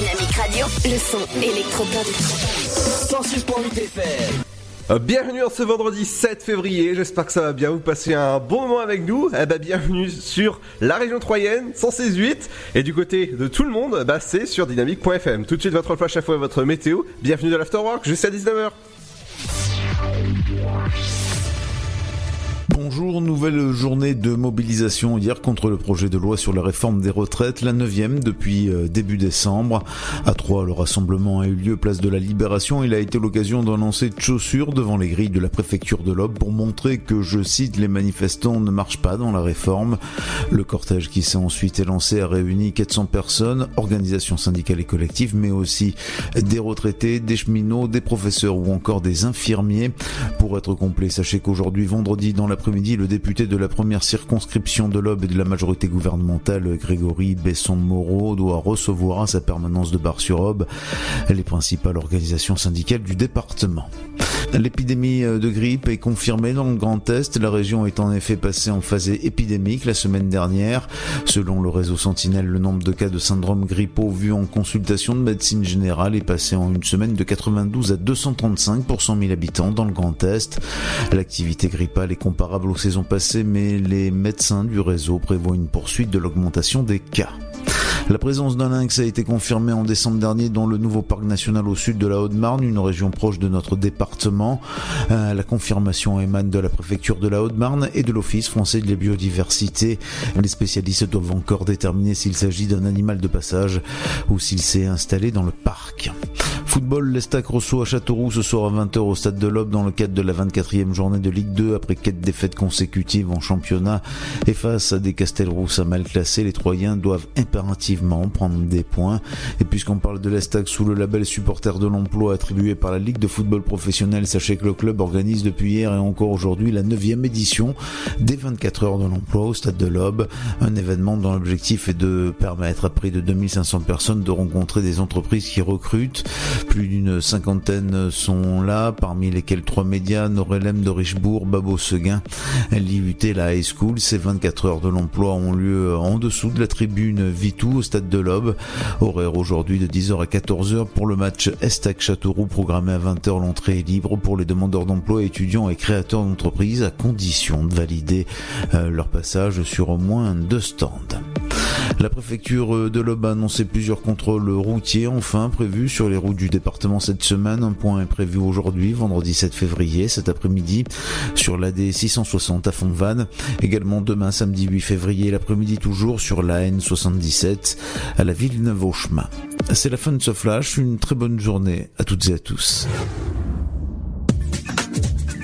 Dynamique Radio. Le son électropop. 106.8 FM. Euh, Bienvenue en ce vendredi 7 février, j'espère que ça va bien, vous passez un bon moment avec nous. Eh ben, bienvenue sur la région troyenne, 116.8, et du côté de tout le monde, bah, c'est sur dynamique.fm. Tout de suite votre flash à fois et votre météo, bienvenue dans l'Afterwork jusqu'à 19h. Bonjour, nouvelle journée de mobilisation hier contre le projet de loi sur la réforme des retraites, la neuvième depuis euh, début décembre. À Troyes, le rassemblement a eu lieu place de la Libération. Il a été l'occasion d'un lancer de chaussures devant les grilles de la préfecture de l'Aube pour montrer que, je cite, les manifestants ne marchent pas dans la réforme. Le cortège qui s'est ensuite élancé a réuni 400 personnes, organisations syndicales et collectives, mais aussi des retraités, des cheminots, des professeurs ou encore des infirmiers. Pour être complet, sachez qu'aujourd'hui, vendredi, dans l'après-midi, le député de la première circonscription de l'Aube et de la majorité gouvernementale, Grégory Besson-Moreau, doit recevoir à sa permanence de Bar-sur-Aube les principales organisations syndicales du département. L'épidémie de grippe est confirmée dans le Grand Est. La région est en effet passée en phase épidémique la semaine dernière. Selon le réseau Sentinelle, le nombre de cas de syndrome grippaux vus en consultation de médecine générale est passé en une semaine de 92 à 235 pour 100 000 habitants dans le Grand Est. L'activité grippale est comparable aux saisons passées, mais les médecins du réseau prévoient une poursuite de l'augmentation des cas. La présence d'un lynx a été confirmée en décembre dernier dans le nouveau parc national au sud de la Haute-Marne, une région proche de notre département. Euh, la confirmation émane de la préfecture de la Haute-Marne et de l'Office français de la biodiversité. Les spécialistes doivent encore déterminer s'il s'agit d'un animal de passage ou s'il s'est installé dans le parc. Football, l'Estac reçoit à Châteauroux ce soir à 20h au stade de l'Aube dans le cadre de la 24e journée de Ligue 2 après quatre défaites consécutives en championnat et face à des Castelrousse à mal classés, les Troyens doivent impérativement prendre des points. Et puisqu'on parle de l'Estac sous le label supporter de l'emploi attribué par la Ligue de football professionnel, sachez que le club organise depuis hier et encore aujourd'hui la 9e édition des 24 heures de l'emploi au stade de l'Aube, un événement dont l'objectif est de permettre à près de 2500 personnes de rencontrer des entreprises qui recrutent. Plus d'une cinquantaine sont là, parmi lesquels trois médias, Norelem de Richebourg, Babo Seguin, l'IUT, la High School. Ces 24 heures de l'emploi ont lieu en dessous de la tribune Vitou au stade de l'Aube. Horaire aujourd'hui de 10h à 14h pour le match Estac Châteauroux programmé à 20h. L'entrée est libre pour les demandeurs d'emploi, étudiants et créateurs d'entreprises à condition de valider euh, leur passage sur au moins deux stands. La préfecture de l'Aube a annoncé plusieurs contrôles routiers enfin prévus sur les routes du département cette semaine. Un point est prévu aujourd'hui, vendredi 7 février, cet après-midi, sur l'AD 660 à Fontvanne. Également demain, samedi 8 février, l'après-midi toujours sur la N77 à la Villeneuve-au-Chemin. C'est la fin de ce flash. Une très bonne journée à toutes et à tous.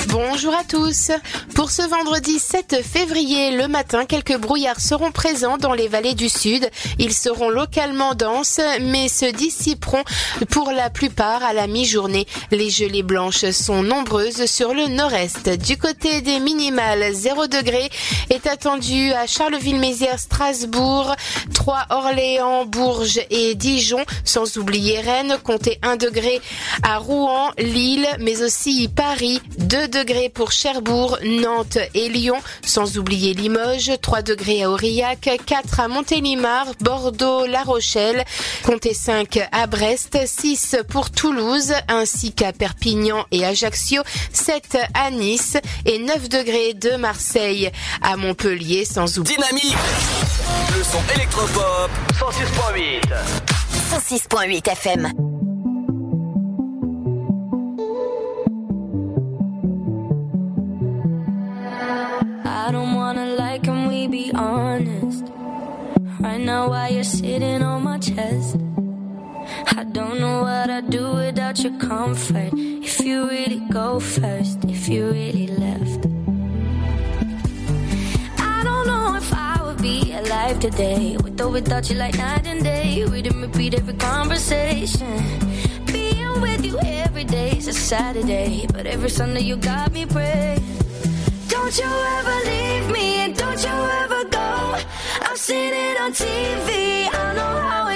Bonjour à tous. Pour ce vendredi 7 février, le matin, quelques brouillards seront présents dans les vallées du sud. Ils seront localement denses, mais se dissiperont pour la plupart à la mi-journée. Les gelées blanches sont nombreuses sur le nord-est. Du côté des minimales, 0 degré est attendu à Charleville-Mézières, Strasbourg, 3 Orléans, Bourges et Dijon, sans oublier Rennes, comptez 1 degré à Rouen, Lille, mais aussi Paris, 2 degrés pour Cherbourg, Nantes et Lyon, sans oublier Limoges, 3 degrés à Aurillac, 4 à Montélimar, Bordeaux, La Rochelle, comptez 5 à Brest, 6 pour Toulouse, ainsi qu'à Perpignan et Ajaccio, 7 à Nice et 9 degrés de Marseille à Montpellier, sans oublier... Dynamique. Le son électropop. 106.8. 106.8 FM. be honest. Right now, why you're sitting on my chest? I don't know what I'd do without your comfort. If you really go first, if you really left. I don't know if I would be alive today. With or without you, like night and day. We didn't repeat every conversation. Being with you every day is a Saturday. But every Sunday, you got me praying. Don't you ever leave me and don't you ever go. I've seen it on TV. I know how it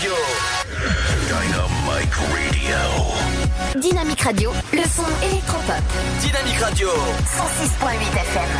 Radio. Dynamic Radio. Dynamique Radio, le son électropop. Dynamique Radio. 106.8 FM.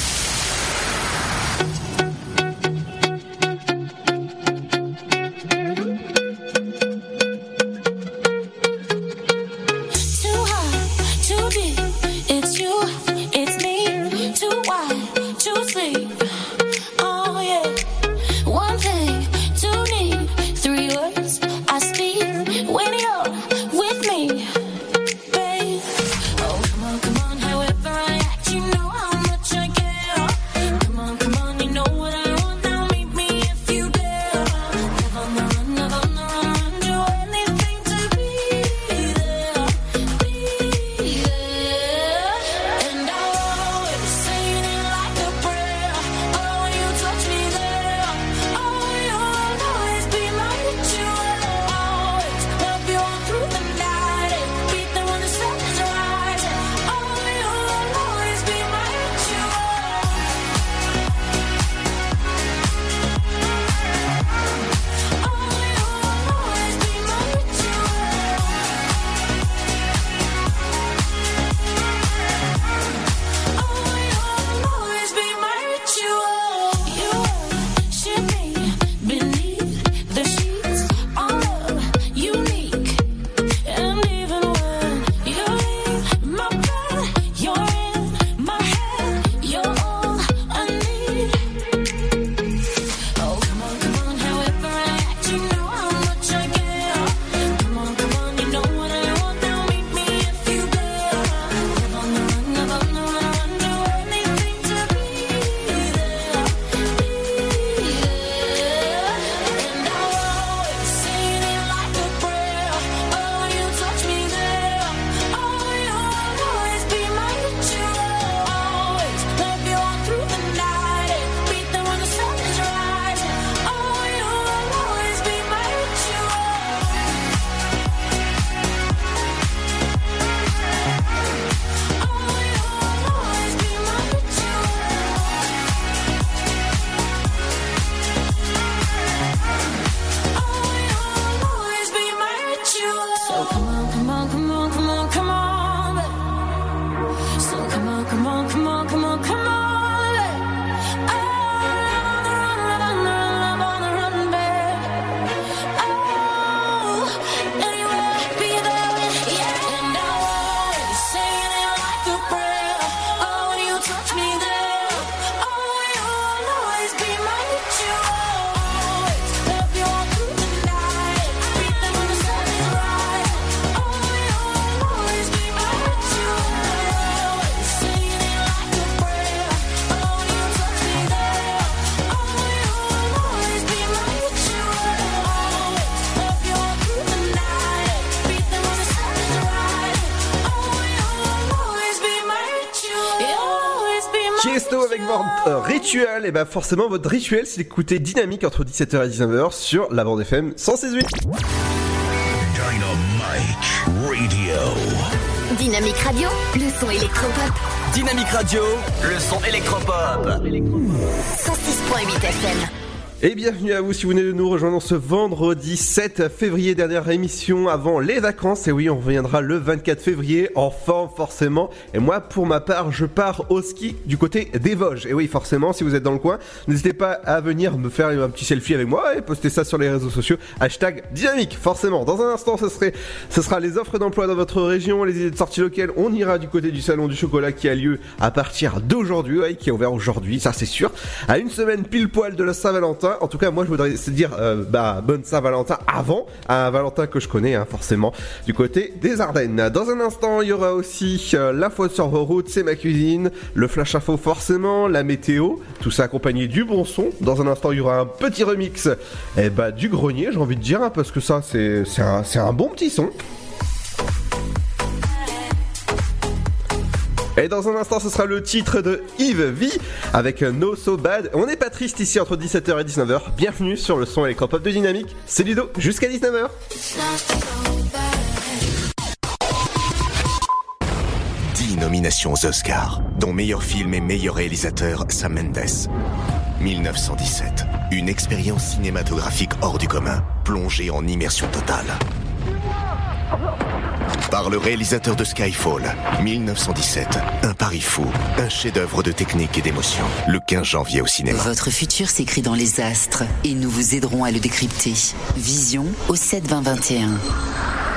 Rituel, et bah forcément votre rituel c'est d'écouter Dynamique entre 17h et 19h sur la bande FM 168. Dynamite Radio. Dynamique Radio, le son électropop. Dynamique Radio, le son électropop. 106.8 FM. Et bienvenue à vous si vous venez de nous rejoindre ce vendredi 7 février, dernière émission avant les vacances. Et oui, on reviendra le 24 février en forme forcément. Et moi, pour ma part, je pars au ski du côté des Vosges. Et oui, forcément, si vous êtes dans le coin, n'hésitez pas à venir me faire un petit selfie avec moi et poster ça sur les réseaux sociaux. Hashtag dynamique, forcément. Dans un instant, ce, serait, ce sera les offres d'emploi dans votre région, les idées de sortie locales. On ira du côté du salon du chocolat qui a lieu à partir d'aujourd'hui, qui est ouvert aujourd'hui, ça c'est sûr. À une semaine pile poil de la Saint-Valentin. En tout cas, moi je voudrais se dire euh, bah bonne Saint-Valentin avant un Valentin que je connais hein, forcément du côté des Ardennes. Dans un instant, il y aura aussi euh, l'info sur vos routes, c'est ma cuisine, le flash info forcément, la météo, tout ça accompagné du bon son. Dans un instant, il y aura un petit remix eh bah, du grenier, j'ai envie de dire, hein, parce que ça c'est un, c'est un bon petit son. Et dans un instant, ce sera le titre de Yves V avec No So Bad. On n'est pas triste ici entre 17h et 19h. Bienvenue sur le son électropop de Dynamique. C'est Ludo jusqu'à 19h. 10 nominations aux Oscars, dont meilleur film et meilleur réalisateur Sam Mendes. 1917. Une expérience cinématographique hors du commun, plongée en immersion totale. Par le réalisateur de Skyfall, 1917. Un pari fou, un chef-d'œuvre de technique et d'émotion. Le 15 janvier au cinéma. Votre futur s'écrit dans les astres et nous vous aiderons à le décrypter. Vision au 7 20 21.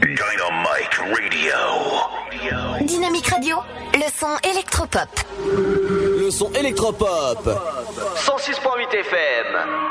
Dynamic Radio. Dynamique Radio, le son électropop. Le son électropop. 106.8 FM.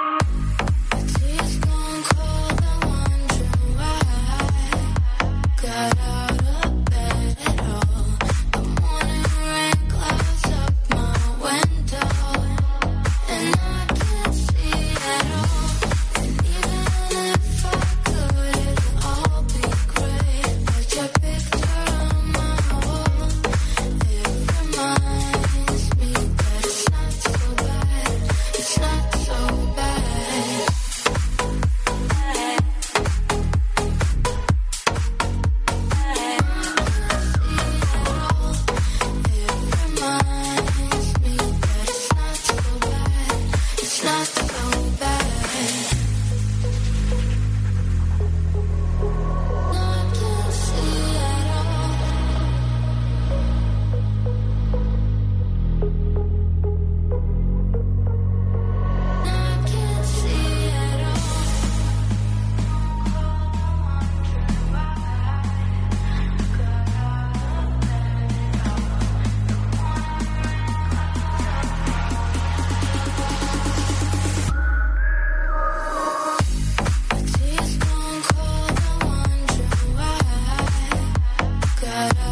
I.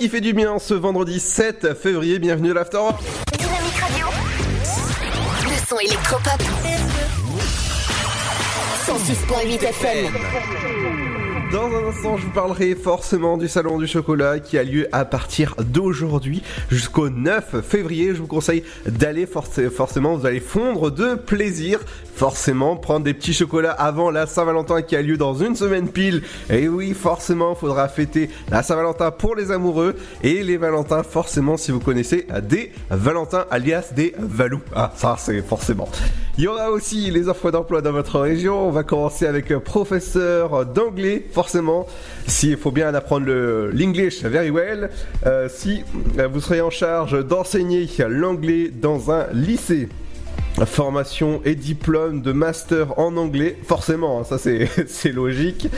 qui fait du bien ce vendredi 7 février. Bienvenue à l'After. Dynamique Radio. Le son électropop. 106.8 FM. Dans un instant, je vous parlerai forcément du salon du chocolat qui a lieu à partir d'aujourd'hui jusqu'au 9 février. Je vous conseille d'aller forcément, vous allez fondre de plaisir. Forcément, prendre des petits chocolats avant la Saint-Valentin qui a lieu dans une semaine pile. Et oui, forcément, faudra fêter la Saint-Valentin pour les amoureux et les Valentins, forcément, si vous connaissez des Valentins alias des Valous. Ah, ça, c'est forcément. Il y aura aussi les offres d'emploi dans votre région. On va commencer avec professeur d'anglais, forcément. S'il faut bien apprendre l'English very well. Euh, si vous serez en charge d'enseigner l'anglais dans un lycée formation et diplôme de master en anglais, forcément, hein, ça c'est logique.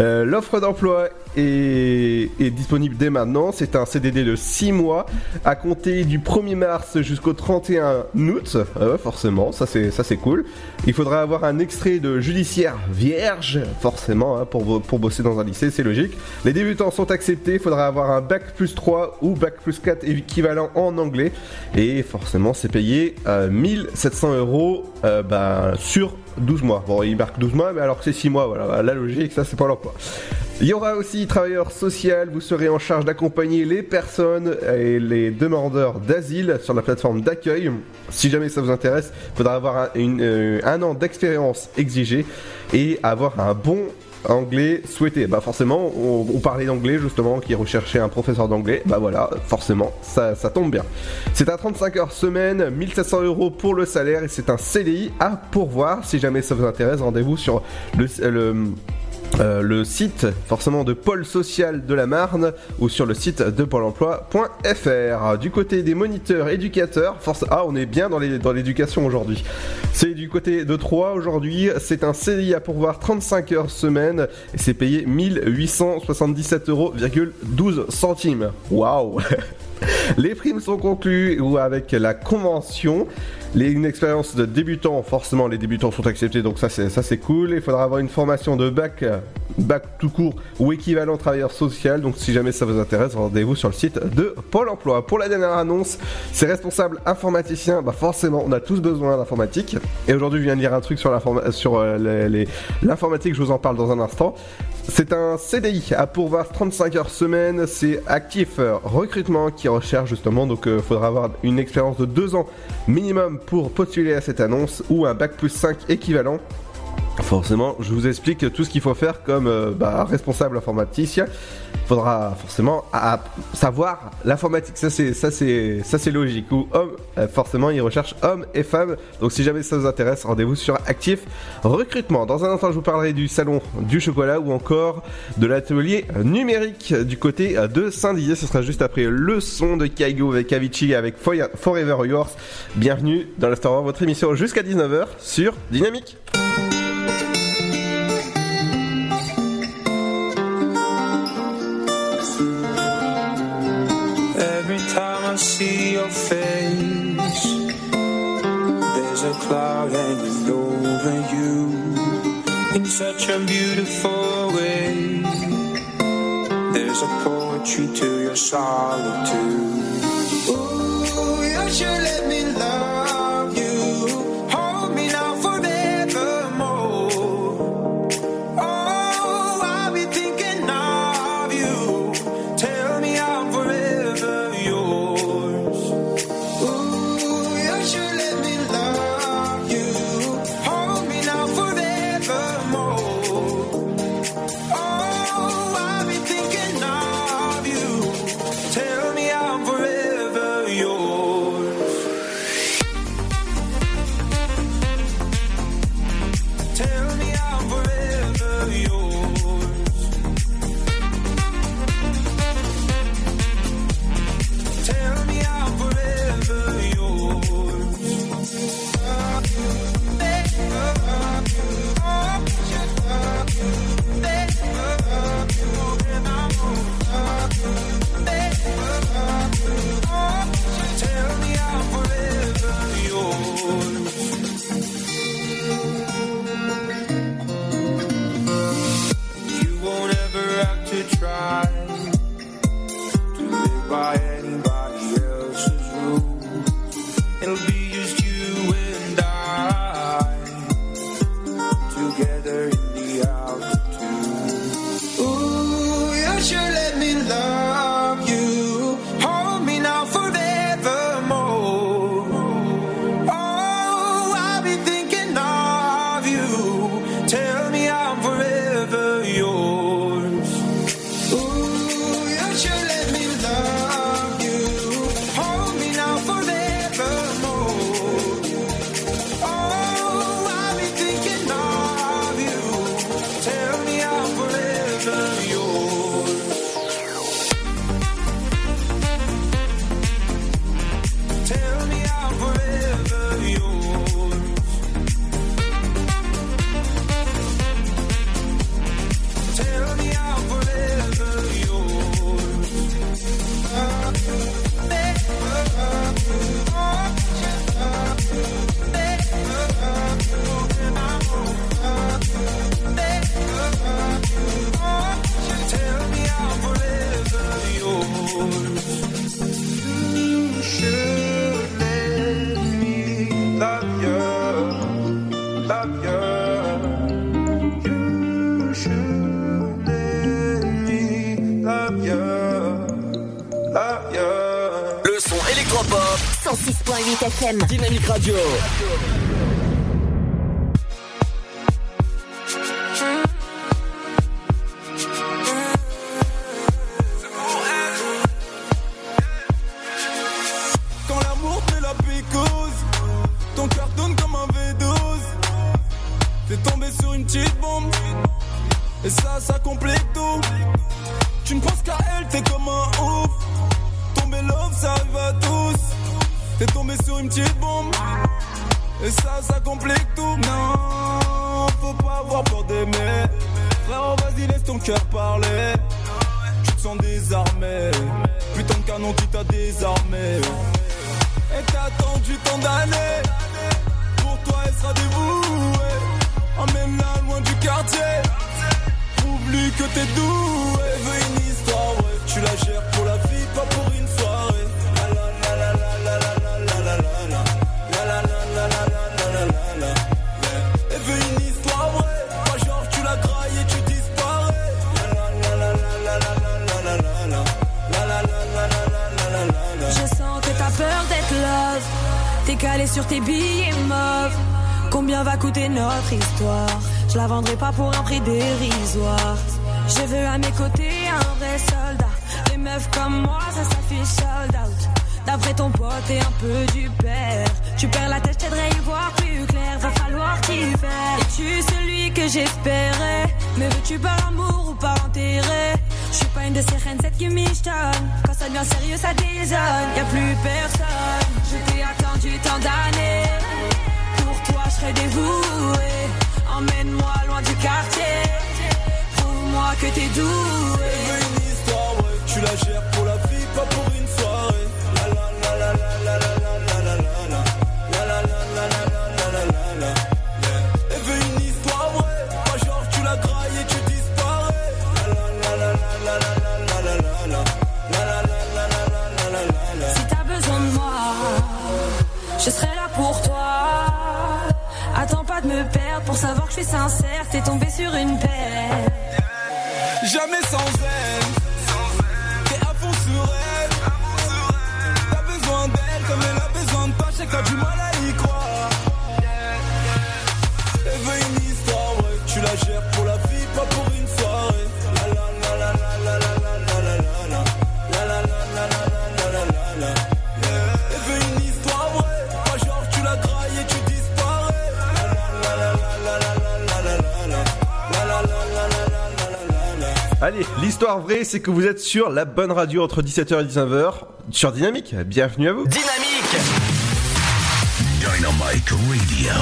Euh, l'offre d'emploi est, disponible dès maintenant. C'est un CDD de 6 mois à compter du 1er mars jusqu'au 31 août. Euh, forcément, ça c'est ça c'est cool. Il faudra avoir un extrait de judiciaire vierge, forcément, hein, pour, pour bosser dans un lycée, c'est logique. Les débutants sont acceptés. Il faudra avoir un bac plus 3 ou bac plus 4 équivalent en anglais. Et forcément, c'est payé 1700 euh, euros euh, bah, sur 12 mois. Bon, il marque 12 mois, mais alors que c'est 6 mois, voilà, la logique, ça c'est pas l'emploi. Il y aura aussi travailleur social, vous serez en charge d'accompagner les personnes et les demandeurs d'asile sur la plateforme d'accueil. Si jamais ça vous intéresse, il faudra avoir un, euh, un an d'expérience exigée et avoir un bon anglais souhaité. Bah forcément, on, parlait d'anglais justement, qui recherchait un professeur d'anglais. Bah voilà, forcément, ça, tombe bien. C'est un 35 heures semaine, 1700 euros pour le salaire et c'est un CDI à pourvoir. Si jamais ça vous intéresse, rendez-vous sur le euh, le site forcément de Pôle Social de la Marne ou sur le site de Pôle emploi.fr. Du côté des moniteurs éducateurs, force... ah on est bien dans l'éducation aujourd'hui. C'est du côté de 3 aujourd'hui, c'est un CDI à pourvoir 35 heures semaine et c'est payé 1877 euros. Waouh Les primes sont conclues ou avec la convention. Une expérience de débutant, forcément les débutants sont acceptés, donc ça c'est ça c'est cool. Il faudra avoir une formation de bac, bac tout court ou équivalent travailleur social. Donc si jamais ça vous intéresse, rendez-vous sur le site de Pôle Emploi. Pour la dernière annonce, c'est responsable informaticien. Bah forcément, on a tous besoin d'informatique. Et aujourd'hui, je viens de lire un truc sur euh, l'informatique. Je vous en parle dans un instant. C'est un CDI à pourvoir 35 heures semaine. C'est actif recrutement qui recherche justement. Donc il euh, faudra avoir une expérience de 2 ans minimum pour postuler à cette annonce ou un bac plus 5 équivalent. Forcément, je vous explique tout ce qu'il faut faire comme euh, bah, responsable informaticien. Il faudra forcément savoir l'informatique. Ça c'est ça c'est ça c'est logique. Ou homme, euh, forcément, ils recherchent hommes et femmes. Donc si jamais ça vous intéresse, rendez-vous sur Actif Recrutement. Dans un instant, je vous parlerai du salon du chocolat ou encore de l'atelier numérique du côté de Saint-Dizier. Ce sera juste après le son de Kaigo avec Avicii avec Forever Yours. Bienvenue dans l'instant votre émission jusqu'à 19h sur Dynamique. Cloud hanging over you in such a beautiful way. There's a poetry to your solitude. Électropop. 106.8 FM. Dynamique Radio. plus. L'histoire vraie, c'est que vous êtes sur la bonne radio entre 17h et 19h sur Dynamique. Bienvenue à vous. Dynamique Dynamite Radio.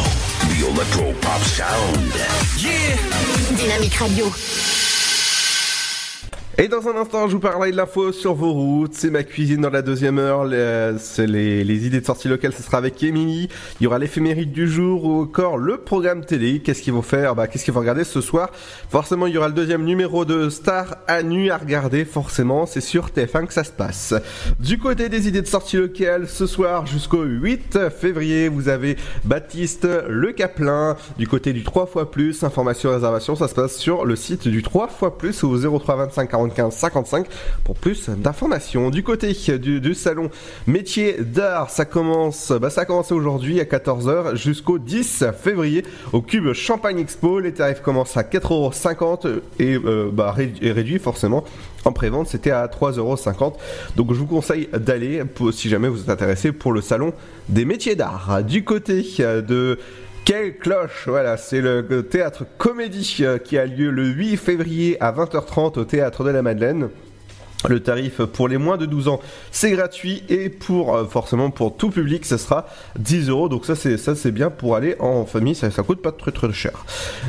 The Electro Pop Sound. Yeah Dynamique Radio. Et dans un instant, je vous parlerai de l'info sur vos routes. C'est ma cuisine dans la deuxième heure. Les, les, idées de sortie locale, ce sera avec Émilie. Il y aura l'éphéméride du jour ou encore le programme télé. Qu'est-ce qu'ils vont faire? Bah, qu'est-ce qu'ils vont regarder ce soir? Forcément, il y aura le deuxième numéro de Star à nu à regarder. Forcément, c'est sur TF1 que ça se passe. Du côté des idées de sortie locale, ce soir jusqu'au 8 février, vous avez Baptiste Le Caplin. Du côté du 3 fois plus, information réservation, ça se passe sur le site du 3 fois plus au 03 25 45 55 pour plus d'informations. Du côté du, salon métier d'art, ça commence, bah ça a commencé aujourd'hui à 14h jusqu'au 10 février au Cube Champagne Expo. Les tarifs commencent à 4,50€ et euh, bah, ré- et réduit forcément. En prévente, c'était à 3,50€. Donc je vous conseille d'aller si jamais vous êtes intéressé pour le salon des métiers d'art. Du côté euh, de quelle cloche Voilà, c'est le théâtre comédie euh, qui a lieu le 8 février à 20h30 au théâtre de la Madeleine. Le tarif pour les moins de 12 ans, c'est gratuit et pour euh, forcément pour tout public, ça sera 10 euros. Donc ça c'est ça c'est bien pour aller en famille, ça ça coûte pas très très cher.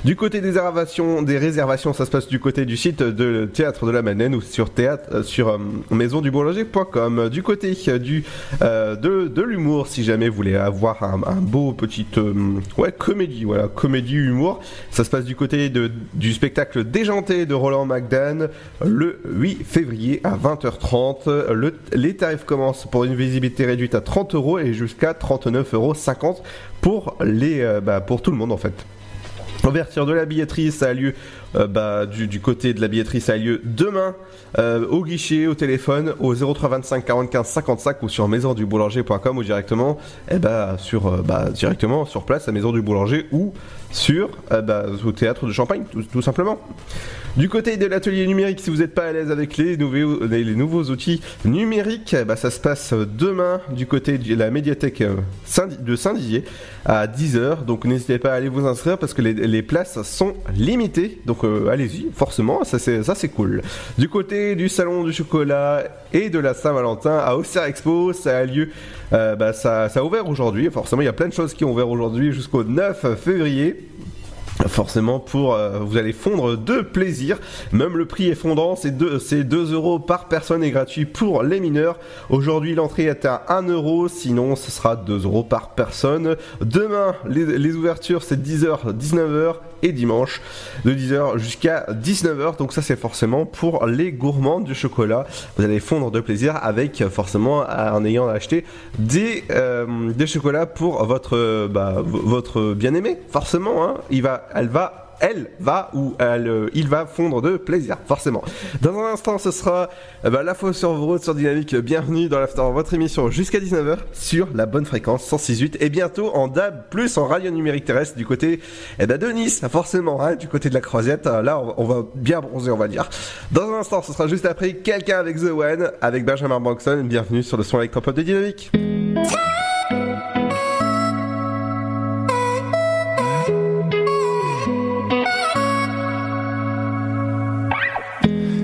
Du côté des réservations, des réservations, ça se passe du côté du site de théâtre de la Madeleine ou sur théâtre euh, sur euh. Du côté euh, du euh, de, de l'humour, si jamais vous voulez avoir un, beau petit ouais comédie, voilà comédie humour, ça se passe du côté de, du spectacle déjanté de Roland McDan le 8 février à 20h30. Le- les tarifs commencent pour une visibilité réduite à 30 euros et jusqu'à 39,50 euros pour, les, euh, bah, pour tout le monde en fait. L'ouverture de la billetterie, ça a lieu euh, bah, du, côté de la billetterie, ça a lieu demain euh, au guichet, au téléphone, au 03 25 45 55 ou sur maisonduboulanger.com ou directement, eh bah, sur, euh, bah, directement sur place à Maison du Boulanger ou sur au théâtre de Champagne, tout, simplement. Du côté de l'atelier numérique, si vous n'êtes pas à l'aise avec les nouveaux, les, nouveaux outils numériques, bah, ça se passe demain du côté de la médiathèque de Saint-Dizier à 10h. Donc n'hésitez pas à aller vous inscrire parce que les, les places sont limitées. Donc euh, allez-y, forcément, ça c'est, cool. Du côté du salon du chocolat et de la Saint-Valentin à Auxerre Expo, ça a lieu, euh, bah, ça, ça a ouvert aujourd'hui. Forcément, il y a plein de choses qui ont ouvert aujourd'hui jusqu'au 9 février. Forcément, pour euh, vous allez fondre de plaisir. Même le prix est c'est 2, c'est 2 euros par personne et gratuit pour les mineurs. Aujourd'hui, l'entrée est à 1 euro, sinon ce sera 2 euros par personne. Demain, les, ouvertures c'est 10h, 19h et dimanche de 10h jusqu'à 19h. Donc ça c'est forcément pour les gourmands du chocolat. Vous allez fondre de plaisir avec forcément en ayant acheté des, euh, des chocolats pour votre, bah, votre bien-aimé. Forcément, hein, il va, elle va elle va ou elle, il va fondre de plaisir, forcément. Dans un instant, ce sera euh, bah, la sur vos routes sur Dynamique. Bienvenue dans l'After, votre émission jusqu'à 19h sur la bonne fréquence 106.8 et bientôt en DAB+, en radio numérique terrestre du côté eh ben, de Nice, forcément, hein, du côté de la croisette. Là, on va, bien bronzer, on va dire. Dans un instant, ce sera juste après quelqu'un avec The One, avec Benjamin Broxton. Bienvenue sur le son électropop de Dynamique.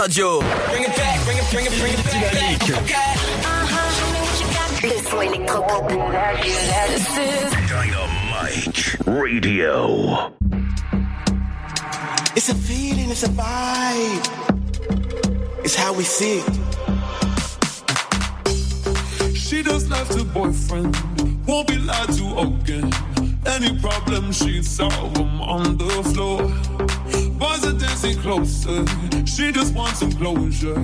Radio. Dynamique. Le son électropop. Dynamite Radio. It's a feeling, it's a vibe. It's how we see it. She just left her boyfriend, won't be lied to again. Any problem she'd solve them on the floor. Dancing closer, she just wants some closure.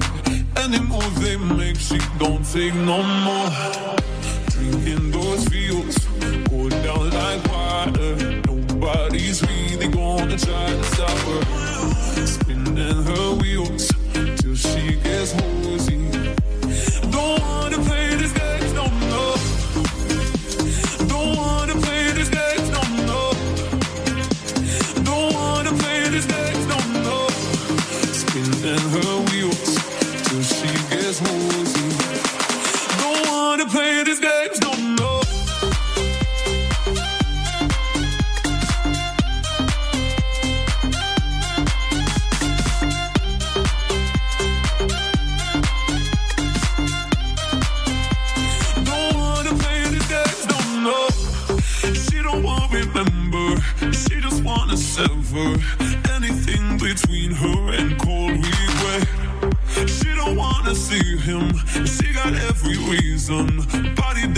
Any move they make, she don't take no more.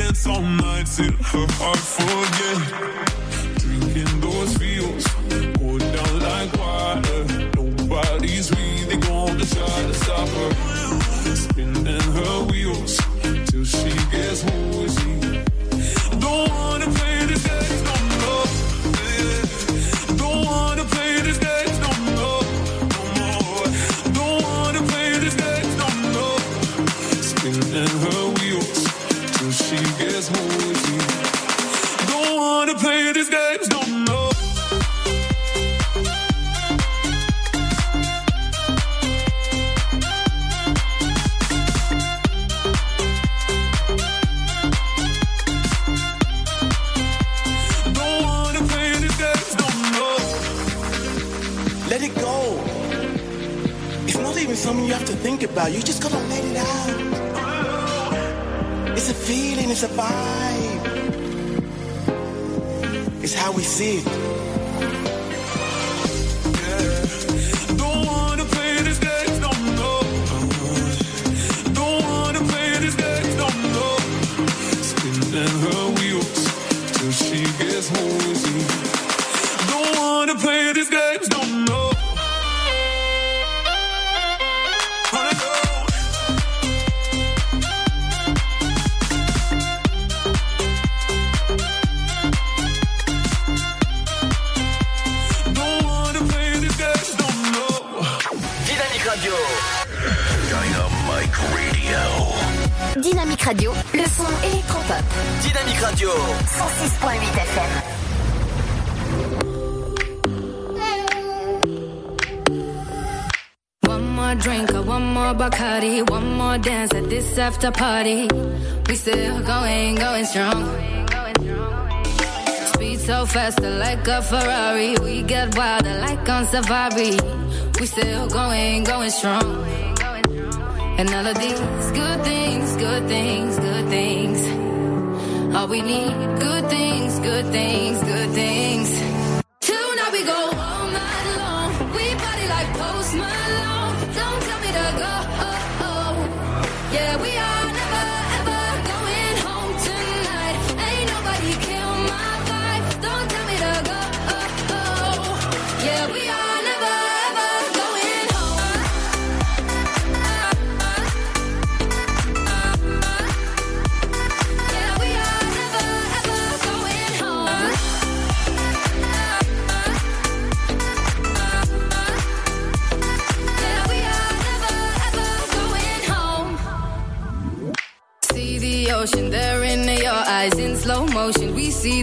Dance all night till her heart forget. Drinking those feels, think about. You just gotta let it out. It's a feeling, it's a vibe. It's how we see it. After party. We still going, going strong. Speed so faster like a Ferrari. We get wilder like on safari. We still going, going strong. And all of these good things, good things, good things. All we need, good things, good things, good things.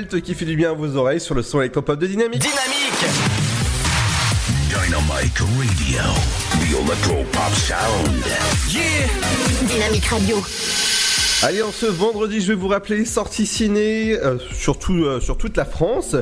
Qui fait du bien à vos oreilles sur le son électropop de Dynamique. Dynamique Dynamic Radio. The Electro Pop Sound. Yeah Dynamique Radio. Allez, en ce vendredi, je vais vous rappeler les sorties ciné euh, sur, tout, euh, sur toute la France.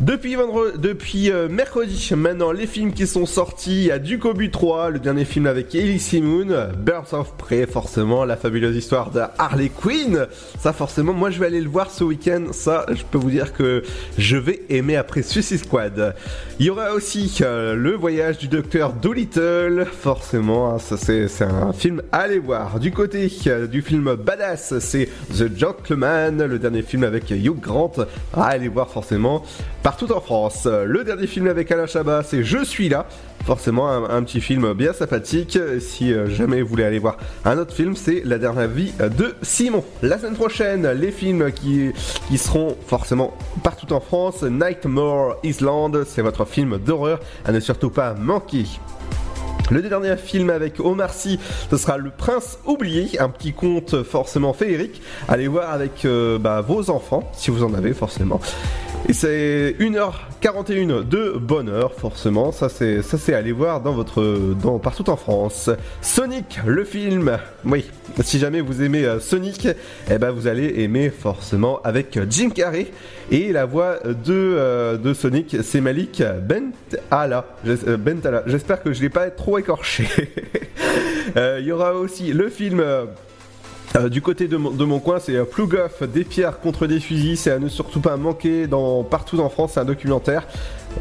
Depuis, vendredi, depuis euh, mercredi, maintenant, les films qui sont sortis, il y a Ducobu 3, le dernier film avec Elise Moon, Birds of Prey, forcément, la fabuleuse histoire de Harley Quinn. Ça, forcément, moi, je vais aller le voir ce week-end. Ça, je peux vous dire que je vais aimer après Suicide Squad. Il y aura aussi euh, le voyage du docteur Dolittle, forcément, hein, c'est un film à aller voir. Du côté euh, du film Badass, c'est The Gentleman, le dernier film avec Hugh Grant, à aller voir forcément partout en France. Le dernier film avec Alain Chabat, c'est Je suis là, forcément un, petit film bien sympathique. Si euh, jamais vous voulez aller voir un autre film, c'est La dernière vie de Simon. La semaine prochaine, les films qui, qui seront forcément partout en France, Nightmare Island, c'est votre film d'horreur à ne surtout pas manquer. Le dernier film avec Omar Sy, ce sera Le Prince oublié, un petit conte forcément féerique. Allez voir avec euh, bah, vos enfants, si vous en avez forcément. Et c'est 1h41 de bonheur, forcément. Ça, c'est, ça, c'est aller voir dans votre, dans, partout en France. Sonic, le film. Oui. Si jamais vous aimez euh, Sonic, eh ben, vous allez aimer forcément avec Jim Carrey. Et la voix de, euh, de Sonic, c'est Malik Bentala. Euh, Bentala. J'espère que je l'ai pas trop écorché. Il y aura aussi le film. Euh, du côté de mon, coin, c'est euh, Plougoff, des pierres contre des fusils. C'est à ne surtout pas manquer dans, partout en France. C'est un documentaire.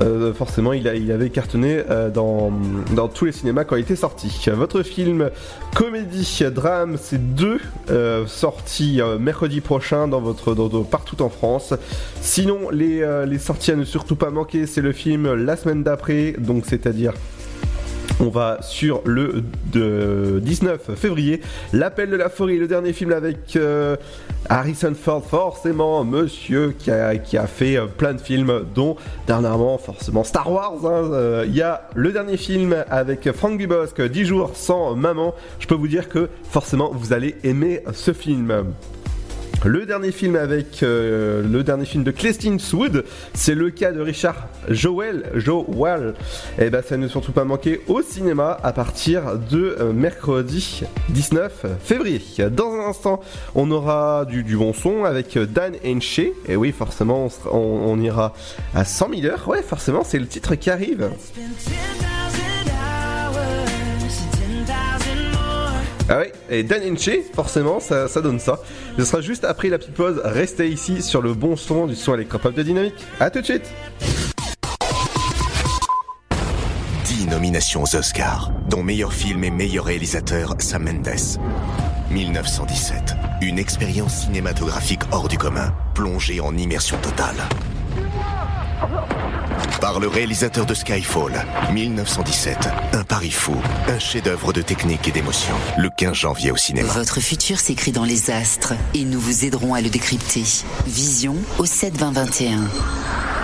Euh, forcément, il, avait cartonné euh, dans, dans tous les cinémas quand il était sorti. Votre film comédie, drame, c'est deux sorties mercredi prochain dans votre, dans- partout en France. Sinon, les, les sorties à ne surtout pas manquer, c'est le film la semaine d'après, donc c'est-à-dire on va sur le de 19 février. L'appel de la forêt, le dernier film avec euh, Harrison Ford, forcément, monsieur qui a, qui a fait euh, plein de films, dont dernièrement, forcément, Star Wars. hein, euh, Il y a le dernier film avec Frank Dubosc, 10 jours sans maman. Je peux vous dire que forcément, vous allez aimer ce film. Le dernier film avec euh, le dernier film de Clint Eastwood, c'est le cas de Richard Joel, Joel. Et ben ça ne surtout pas manquer au cinéma à partir de euh, mercredi 19 février. Dans un instant, on aura du, bon son avec Dan Henche. Et oui, forcément, on- on ira à 100 000 heures. Ouais, forcément, c'est le titre qui arrive. Ah oui, et Dan Henche, forcément, ça, ça donne ça. Ce sera juste après la petite pause. Restez ici sur le bon son du son électropop de Dynamique. A tout de suite 10 nominations aux Oscars, dont meilleur film et meilleur réalisateur Sam Mendes. 1917, une expérience cinématographique hors du commun, plongée en immersion totale. Par le réalisateur de Skyfall, 1917, un pari fou, un chef-d'œuvre de technique et d'émotion, le 15 janvier au cinéma. Votre futur s'écrit dans les astres et nous vous aiderons à le décrypter. Vision au 7 20 21.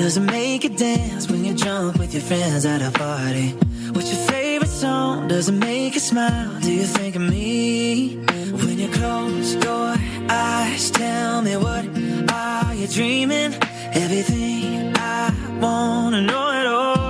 Does it make you dance when you're drunk with your friends at a party? What's your favorite song? Does it make you smile? Do you think of me? When you close your eyes, tell me what are you dreaming? Everything I wanna know it all.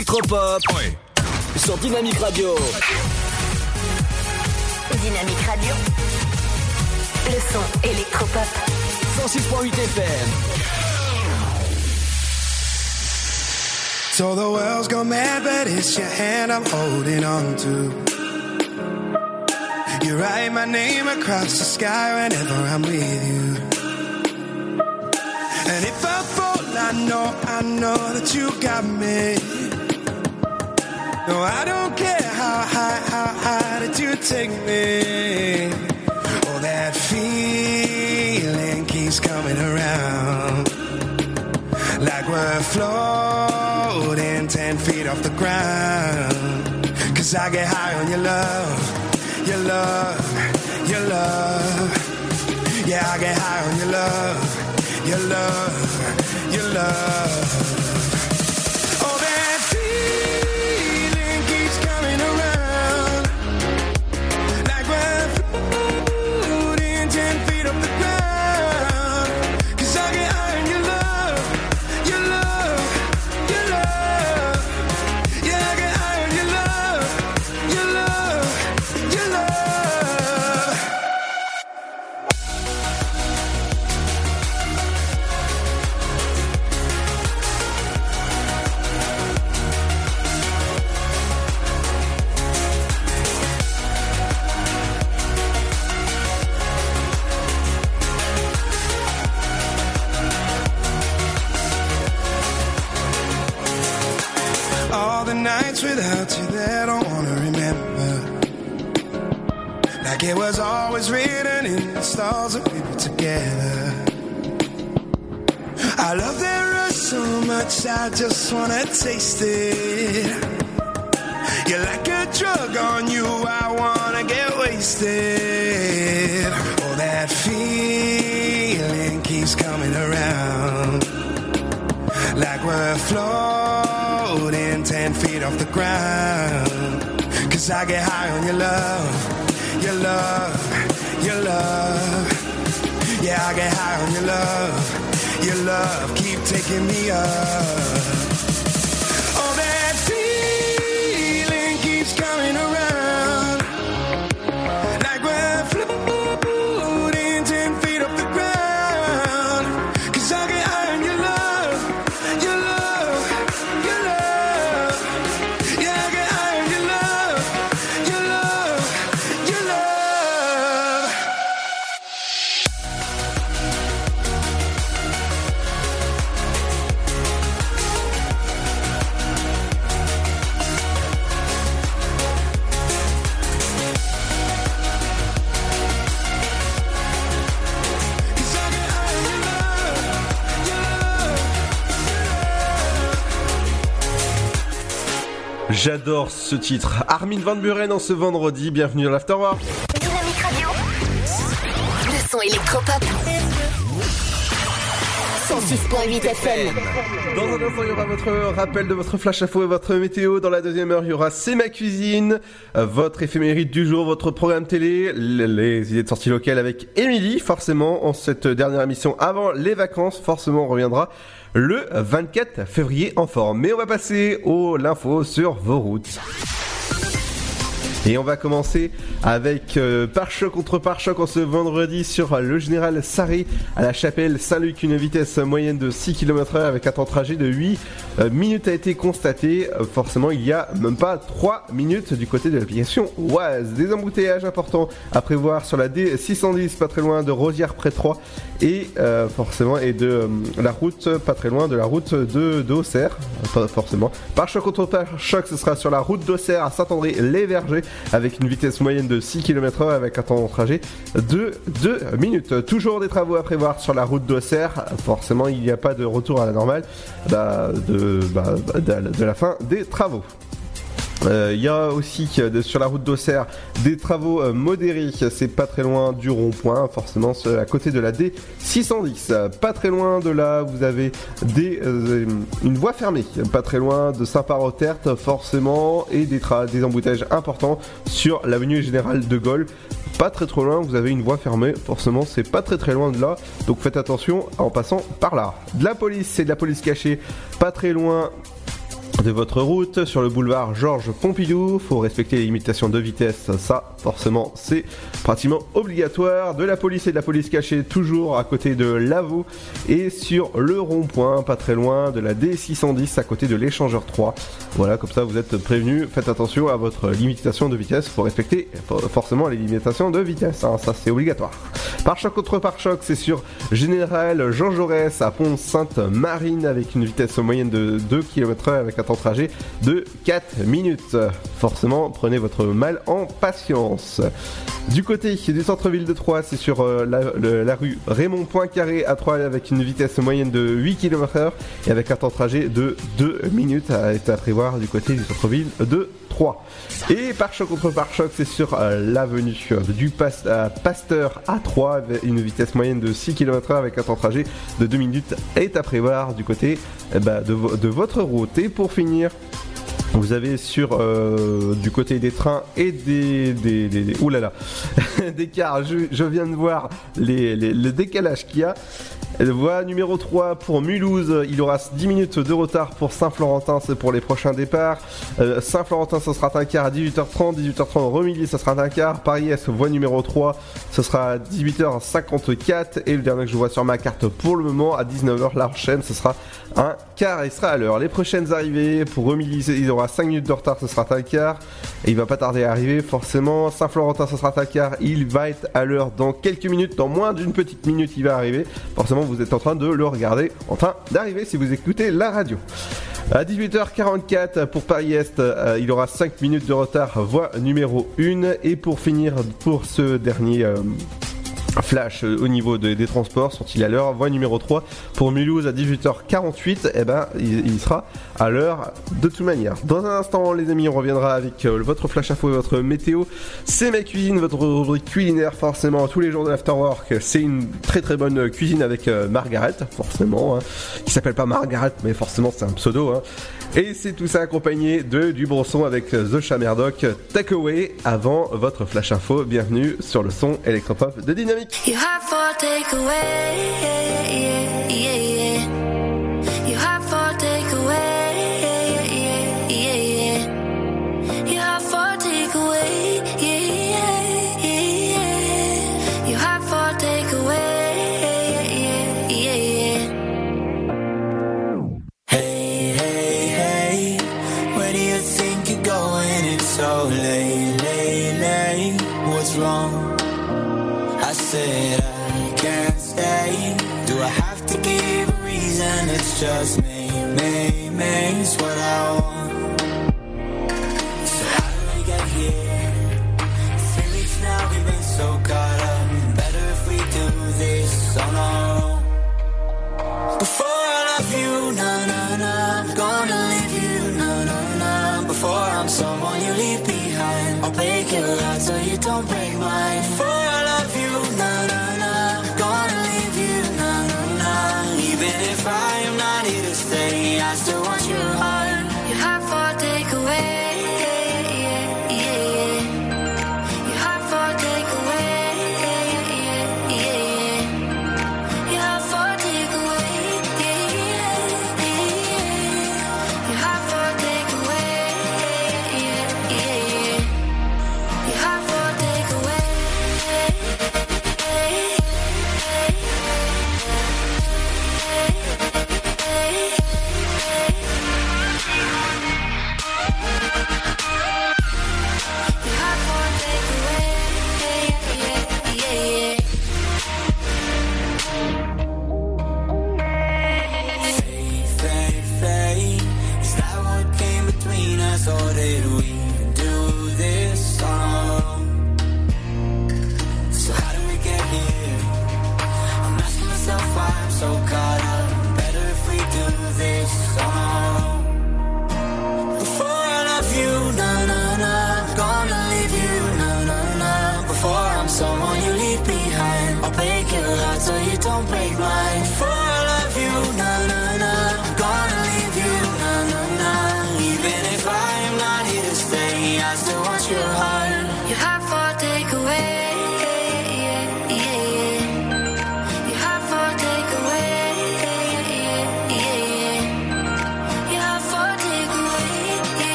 Électropop sur Dynamique Radio. Dynamique Radio. Le son électropop. 106.8 FM. So the world's gone mad, but it's your hand I'm holding on to. You write my name across the sky whenever I'm with you. And if I fall, I know, I know that you got me. No, I don't care how high, how high did you take me. Oh, that feeling keeps coming around. Like we're floating 10 feet off the ground. Cause I get high on your love, your love, your love. Yeah, I get high on your love, your love, your love. I just wanna taste it. You're like a drug on you, I wanna get wasted. Oh, that feeling keeps coming around. Like we're floating 10 feet off the ground. Cause I get high on your love, your love, your love. Yeah, I get high on your love, your love. Keep taking me up. Oh, that feeling keeps coming around. J'adore ce titre. Armin Van Buren en ce vendredi. Bienvenue dans l'Afterwork. Dynamique Radio. Le son électropop. 106.8 FM. Dans un instant, il y aura votre rappel de votre flash info et votre météo. Dans la deuxième heure, il y aura C'est ma cuisine, euh, votre éphémérite du jour, votre programme télé, les idées de sortie locales avec Émilie, forcément, en cette dernière émission avant les vacances. Forcément, on reviendra le 24 février en forme. Mais on va passer au l'info sur vos routes. Et on va commencer avec euh, pare-choc contre pare-choc en ce vendredi sur le général Sarri à la chapelle Saint-Luc. Une vitesse moyenne de 6 km h avec un temps de trajet de 8 euh, minutes a été constaté. Euh, forcément, il y a même pas 3 minutes du côté de l'application Oise. Des embouteillages importants à prévoir sur la D610, pas très loin de Rosière près 3 et euh, forcément et de euh, la route pas très loin de la route de d'Auxerre forcément par choc contre par choc ce sera sur la route d'Auxerre à Saint-André-les-Vergers avec une vitesse moyenne de 6 km h avec un temps de trajet de 2 minutes. Toujours des travaux à prévoir sur la route d'Auxerre. Forcément il n'y a pas de retour à la normale bah, bah, de la fin des travaux euh, Il y a aussi euh, sur la route d'Auxerre des travaux euh, modérés, c'est pas très loin du rond-point, forcément à côté de la D610. Euh, Pas très loin de là, vous avez euh, une voie fermée, pas très loin de Saint-Paroterte forcément, et des, des embouteillages importants sur l'avenue Générale de Gaulle. Pas très trop loin, vous avez une voie fermée, forcément c'est pas très très loin de là, donc faites attention en passant par là. De la police, c'est de la police cachée, pas très loin de votre route sur le boulevard Georges Pompidou. Faut respecter les limitations de vitesse, ça forcément c'est pratiquement obligatoire. De la police et de la police cachée toujours à côté de Lavaux et sur le rond-point pas très loin de la D610 à côté de l'échangeur 3. Voilà, comme ça vous êtes prévenus. Faites attention à votre limitation de vitesse. Faut respecter for- forcément les limitations de vitesse, hein, ça c'est obligatoire. Par choc contre par choc, c'est sur Général Jean Jaurès à Pont-Sainte-Marine avec une vitesse moyenne de 2 km/h avec un de trajet de 4 minutes. Forcément, prenez votre mal en patience. Du côté du centre-ville de Troyes, c'est sur euh, la, rue Raymond Poincaré à Troyes avec une vitesse moyenne de 8 km/h et avec un temps de trajet de 2 minutes à, à prévoir du côté du centre-ville de Et par choc contre par choc, c'est sur euh, l'avenue euh, du euh, Pasteur à 3 avec une vitesse moyenne de 6 km/h avec un temps de trajet de 2 minutes est à prévoir du côté eh ben, de, vo- de votre route. Et pour finir, vous avez sur du côté des trains et des des, des, des- des cars. Je, je viens de voir les, les- le décalage qu'il y a. Voie numéro 3 pour Mulhouse, il aura 10 minutes de retard pour Saint-Florentin, c'est pour les prochains départs. Euh, Saint-Florentin, ce sera un quart à 18h30, 18h30 Remilly, ce sera un quart. Paris-Est, voie numéro 3, ce sera à 18h54. Et le dernier que je vois sur ma carte pour le moment, à 19h, La Rochelle, ce sera un quart il sera à l'heure. Les prochaines arrivées pour Remilly, il aura 5 minutes de retard, ce sera un quart. Et il va pas tarder à arriver, forcément. Saint-Florentin, ce sera un quart, il va être à l'heure dans quelques minutes, dans moins d'une petite minute, il va arriver. Forcément, vous êtes en train de le regarder, en train d'arriver si vous écoutez la radio. À 18h44 pour Paris-Est, euh, il aura 5 minutes de retard, voie numéro 1. Et pour finir, pour ce dernier... euh, flash euh, au niveau de- des transports sont-ils à l'heure? Voie numéro 3 pour Mulhouse à 18h48, eh ben il, il sera à l'heure de toute manière. Dans un instant les amis, on reviendra avec euh, votre flash info et votre météo. C'est ma cuisine, votre rubrique culinaire forcément tous les jours de l'afterwork. C'est une très très bonne cuisine avec euh, Margaret, forcément, hein, qui s'appelle pas Margaret, mais forcément c'est un pseudo. Hein. Et c'est tout ça accompagné de du bon son avec The Chamerdoc Takeaway avant votre flash info. Bienvenue sur le son électropop de Dynamique. You have for takeaway, yeah, yeah, yeah, yeah. You have for takeaway, yeah, yeah, so late, late, late. What's wrong? I said I can't stay. Do I have to give a reason? It's just me, me, me. It's what I want. So how did we get here? Now, we've been so caught up. Better if we do this on our own. Before I love you, na na na, I'm gonna Before I'm someone you leave behind, I'll break your heart so you don't break mine. Before I love you, na na na, gonna leave you, na na na. Even if I am not here to stay, I still want your heart. You have for takeaway,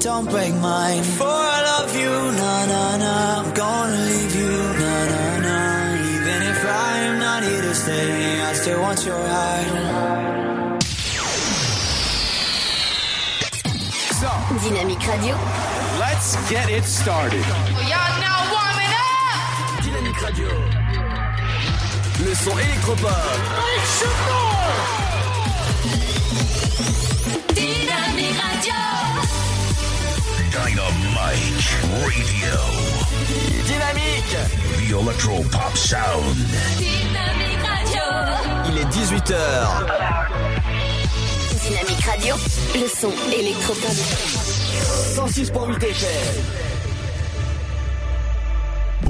don't break mine. Before I love you, na na na, I'm gonna leave you, na na na. Even if I am not here to stay, I still want your heart. Dynamique Radio. Let's get it started. Electro Pop Sound. Dynamique Radio. Il est 18h. Dynamique Radio. Le son électropop. 106.8 FM.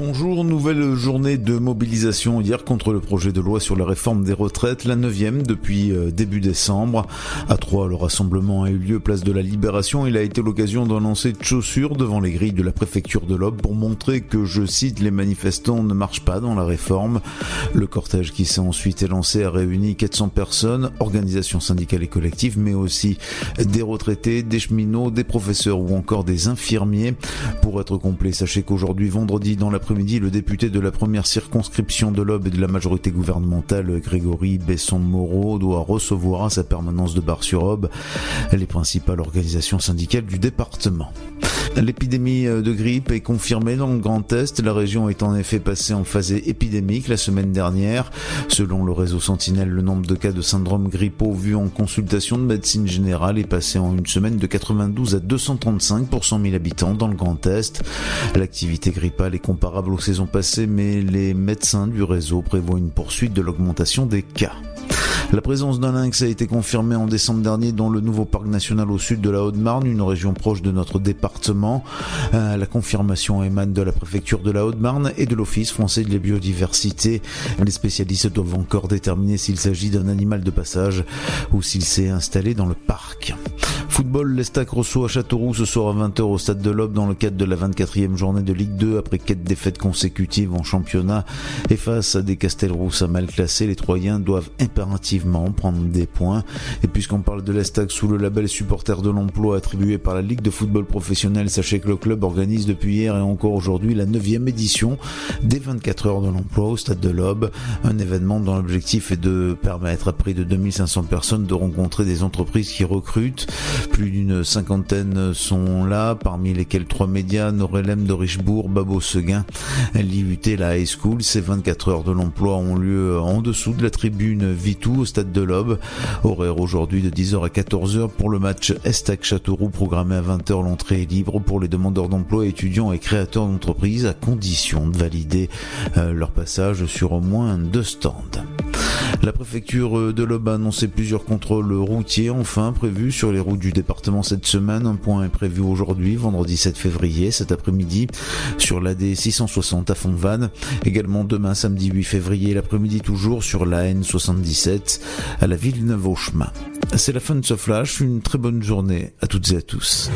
Bonjour, nouvelle journée de mobilisation hier contre le projet de loi sur la réforme des retraites, la neuvième depuis euh, début décembre. À Troyes, le rassemblement a eu lieu place de la Libération. Il a été l'occasion d'un lancer de chaussures devant les grilles de la préfecture de l'Aube pour montrer que, je cite, les manifestants ne marchent pas dans la réforme. Le cortège qui s'est ensuite élancé a réuni 400 personnes, organisations syndicales et collectives, mais aussi des retraités, des cheminots, des professeurs ou encore des infirmiers. Pour être complet, sachez qu'aujourd'hui, vendredi, dans l'après-midi, le député de la première circonscription de l'Aube et de la majorité gouvernementale, Grégory Besson-Moreau, doit recevoir à sa permanence de Bar-sur-Aube les principales organisations syndicales du département. L'épidémie de grippe est confirmée dans le Grand Est. La région est en effet passée en phase épidémique la semaine dernière. Selon le réseau Sentinelle, le nombre de cas de syndrome grippaux vus en consultation de médecine générale est passé en une semaine de 92 à 235 pour 100 000 habitants dans le Grand Est. L'activité grippale est comparable aux saisons passées, mais les médecins du réseau prévoient une poursuite de l'augmentation des cas. La présence d'un lynx a été confirmée en décembre dernier dans le nouveau parc national au sud de la Haute-Marne, une région proche de notre département. Euh, la confirmation émane de la préfecture de la Haute-Marne et de l'Office français de la biodiversité. Les spécialistes doivent encore déterminer s'il s'agit d'un animal de passage ou s'il s'est installé dans le parc. Football, l'Estac reçoit à Châteauroux ce soir à 20h au stade de l'Aube dans le cadre de la 24e journée de Ligue 2 après quatre défaites consécutives en championnat et face à des Castelrousse mal classés, les Troyens doivent impérativement prendre des points. Et puisqu'on parle de l'Estac sous le label supporter de l'emploi attribué par la Ligue de football professionnel, sachez que le club organise depuis hier et encore aujourd'hui la 9e édition des 24 heures de l'emploi au stade de l'Aube, un événement dont l'objectif est de permettre à près de 2500 personnes de rencontrer des entreprises qui recrutent. Plus d'une cinquantaine sont là, parmi lesquels trois médias, Norelem de Richebourg, Babo Seguin, l'IUT, la High School. Ces 24 heures de l'emploi ont lieu en dessous de la tribune Vitou au stade de l'Aube. Horaire aujourd'hui de 10h à 14h pour le match Estac Châteauroux programmé à 20h. L'entrée est libre pour les demandeurs d'emploi, étudiants et créateurs d'entreprises à condition de valider euh, leur passage sur au moins deux stands. La préfecture de l'Aube a annoncé plusieurs contrôles routiers enfin prévus sur les routes du département cette semaine. Un point est prévu aujourd'hui, vendredi 7 février, cet après-midi, sur l'AD 660 à Fontvannes. Également demain, samedi 8 février, l'après-midi toujours sur la N77 à la Villeneuve-au-Chemin. C'est la fin de ce flash. Une très bonne journée à toutes et à tous.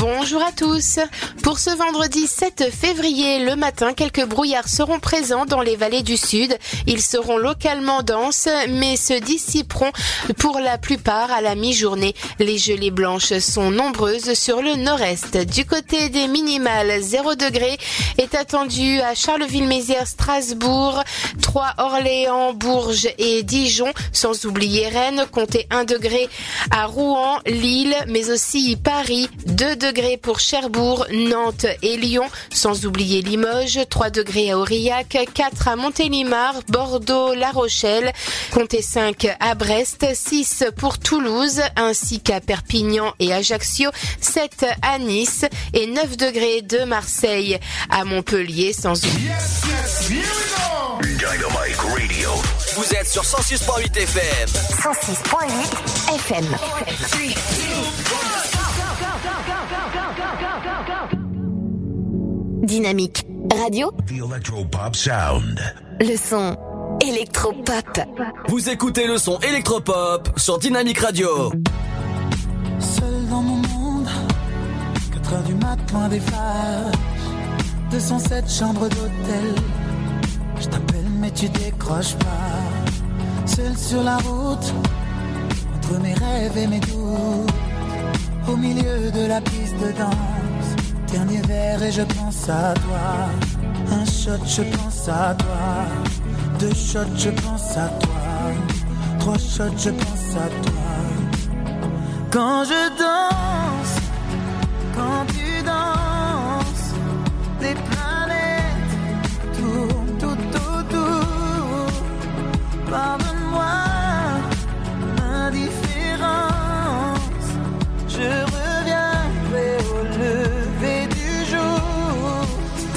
Bonjour à tous. Pour ce vendredi 7 février, le matin, quelques brouillards seront présents dans les vallées du sud. Ils seront localement denses, mais se dissiperont pour la plupart à la mi-journée. Les gelées blanches sont nombreuses sur le nord-est. Du côté des minimales, 0 degré est attendu à Charleville-Mézières, Strasbourg, 3 Orléans, Bourges et Dijon, sans oublier Rennes, comptez 1 degré à Rouen, Lille, mais aussi Paris, 2 degrés pour Cherbourg, Nantes et Lyon, sans oublier Limoges, 3 degrés à Aurillac, 4 à Montélimar, Bordeaux, La Rochelle, comptez 5 à Brest, 6 pour Toulouse, ainsi qu'à Perpignan et Ajaccio, 7 à Nice et 9 degrés de Marseille à Montpellier, sans oublier. Dynamite Radio. Vous êtes sur 106.8 FM. 106.8 FM. Dynamique radio, The Electropop Sound. le son électropop. Vous écoutez le son électropop sur Dynamique Radio. Seul dans mon monde, 4 heures du mat, loin des phares. 207 chambres d'hôtel. Je t'appelle, mais tu décroches pas. Seul sur la route, entre mes rêves et mes doutes. Au milieu de la piste de danse. Dernier verre et je pense à toi. Un shot, je pense à toi. Deux shots, je pense à toi. Trois shots, je pense à toi. Quand je danse, quand tu danses, les planètes tournent tout autour. Pardonne-moi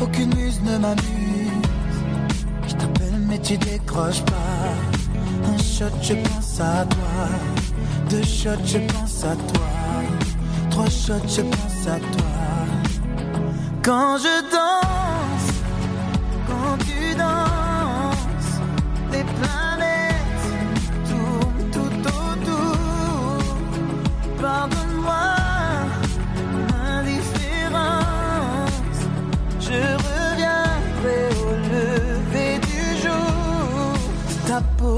aucune muse ne m'amuse. Je t'appelle mais tu décroches pas. Un shot, je pense à toi. Deux shots, je pense à toi. Trois shots, je pense à toi. Quand je danse, quand tu danses, les planètes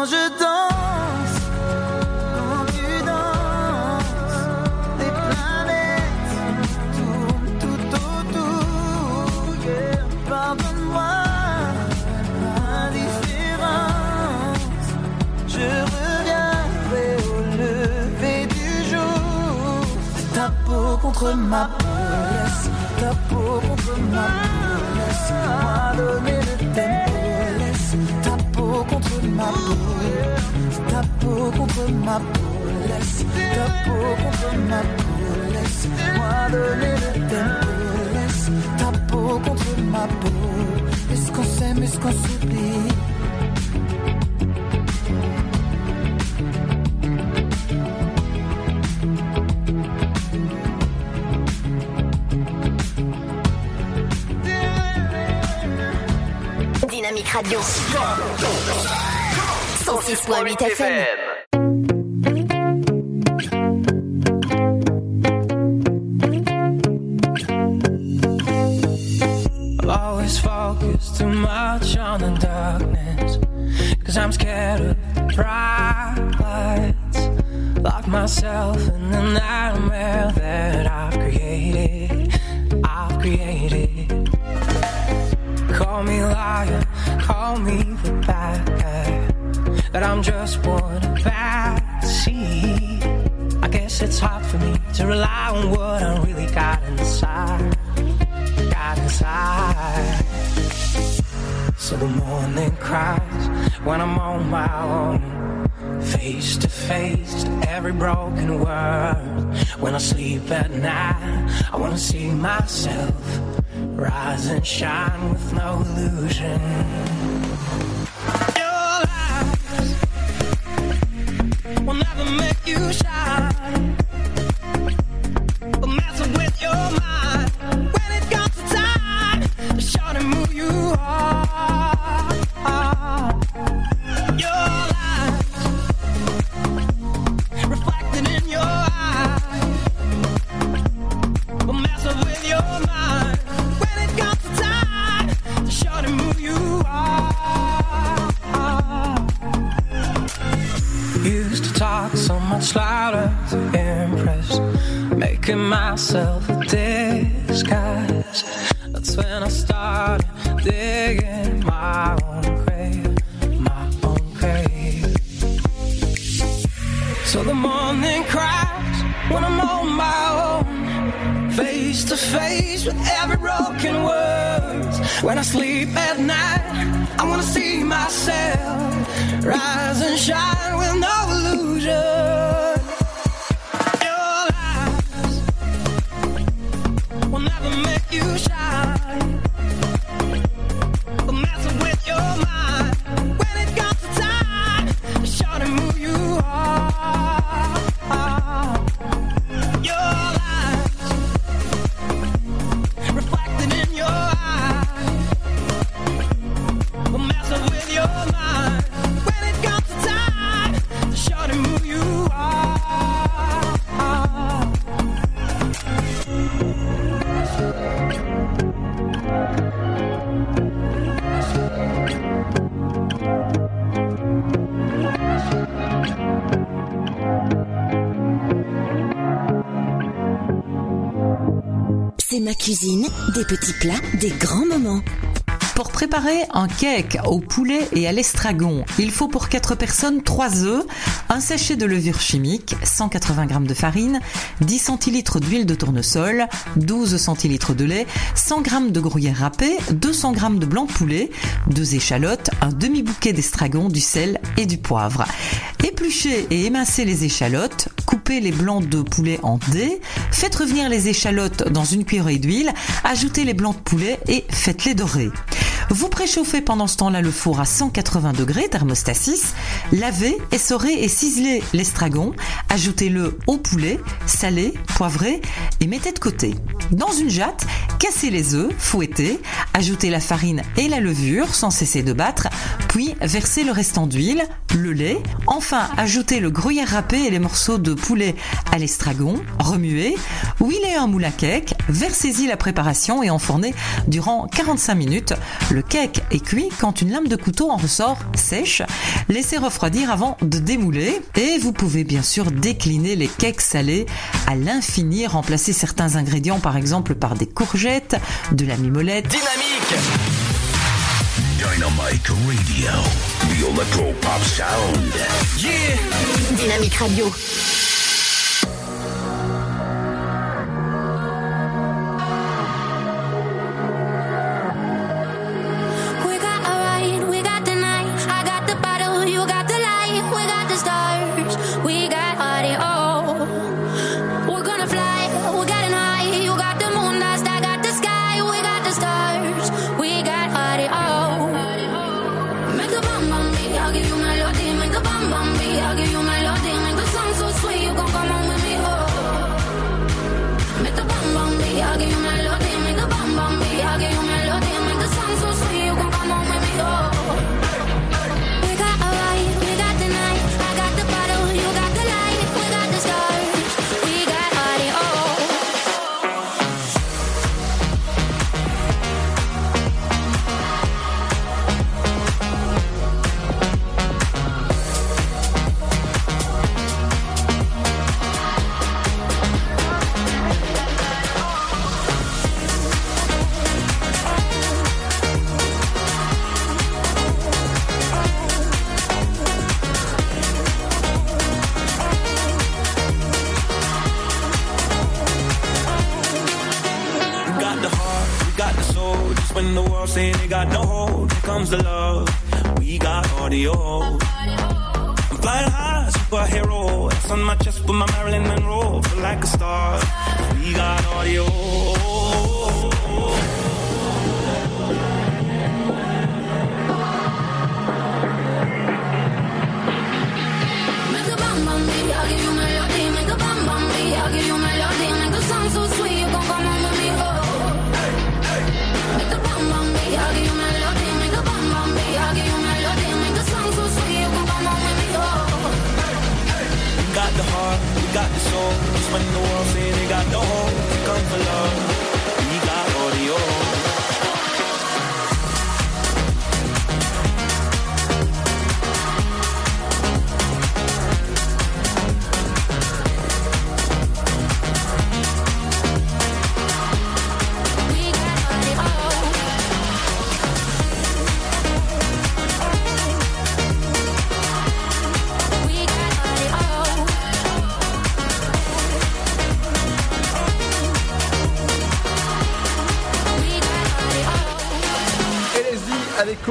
Quand je danse, quand tu danses, les planètes tournent tout autour. Yeah. Pardonne-moi l'indifférence. Je reviendrai au lever du jour. Ta peau contre ma peau, laisse ta peau contre ma peau, laisse-moi donner le tempo, laisse ta peau contre ma peau contre ma peau, laisse ta peau contre ma peau, laisse-moi donner le tempo, laisse ta peau contre ma peau, est-ce qu'on s'aime, est-ce qu'on s'oublie? Dynamique Radio. 106.8 FM. Shine with no illusion. You shine. Des grands moments. Pour préparer un cake au poulet et à l'estragon, il faut pour 4 personnes 3 œufs, un sachet de levure chimique, 180 g de farine, 10 centilitres d'huile de tournesol, 12 centilitres de lait, 100 g de gruyère râpé, 200 g de blanc de poulet, 2 échalotes, un demi-bouquet d'estragon, du sel et du poivre. Épluchez et émincez les échalotes, coupez les blancs de poulet en dés, faites revenir les échalotes dans une cuillerée d'huile, ajoutez les blancs de poulet et faites-les dorer. Vous préchauffez pendant ce temps-là le four à 180 degrés, thermostat 6, lavez, essorez et ciselez l'estragon, ajoutez-le au poulet, salez, poivrez et mettez de côté. Dans une jatte, cassez les œufs, fouettez, ajoutez la farine et la levure sans cesser de battre, puis versez le restant d'huile, le lait, enfin ajoutez le gruyère râpé et les morceaux de poulet à l'estragon, remuez, huilez un moule à cake, versez-y la préparation et enfournez durant 45 minutes. Cake est cuit quand une lame de couteau en ressort sèche. Laissez refroidir avant de démouler et vous pouvez bien sûr décliner les cakes salés à l'infini, remplacer certains ingrédients par exemple par des courgettes, de la mimolette. Dynamique Dynamite Radio. The Electro Pop Sound. Yeah Dynamique Radio.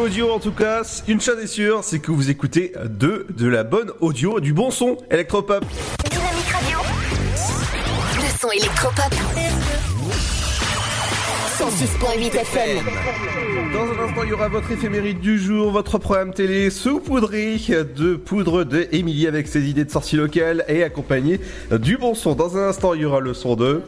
Audio en tout cas, une chose est sûre, c'est que vous écoutez de, de la bonne audio, du bon son électropop. Dynamique Radio. Le son électropop. 106.8 FM. Dans un instant, il y aura votre éphéméride du jour, votre programme télé saupoudré de poudre de Émilie avec ses idées de sortie locale et accompagné du bon son. Dans un instant, il y aura le son de...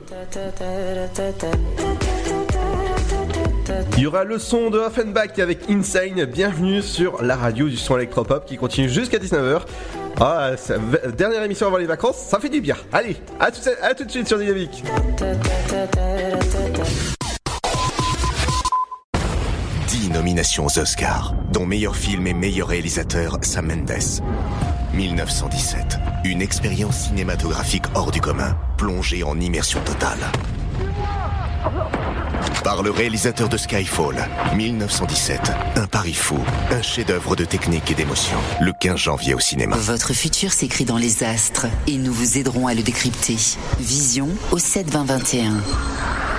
Il y aura le son de Offenbach avec Insane. Bienvenue sur la radio du son électropop qui continue jusqu'à 19h. Ah, dernière émission avant les vacances, ça fait du bien. Allez, à tout, de suite sur Dynamique. 10 nominations aux Oscars, dont meilleur film et meilleur réalisateur Sam Mendes. 1917, une expérience cinématographique hors du commun, plongée en immersion totale. Par le réalisateur de Skyfall, 1917. Un pari fou, un chef-d'œuvre de technique et d'émotion. Le 15 janvier au cinéma. Votre futur s'écrit dans les astres et nous vous aiderons à le décrypter. Vision au 7 20 21.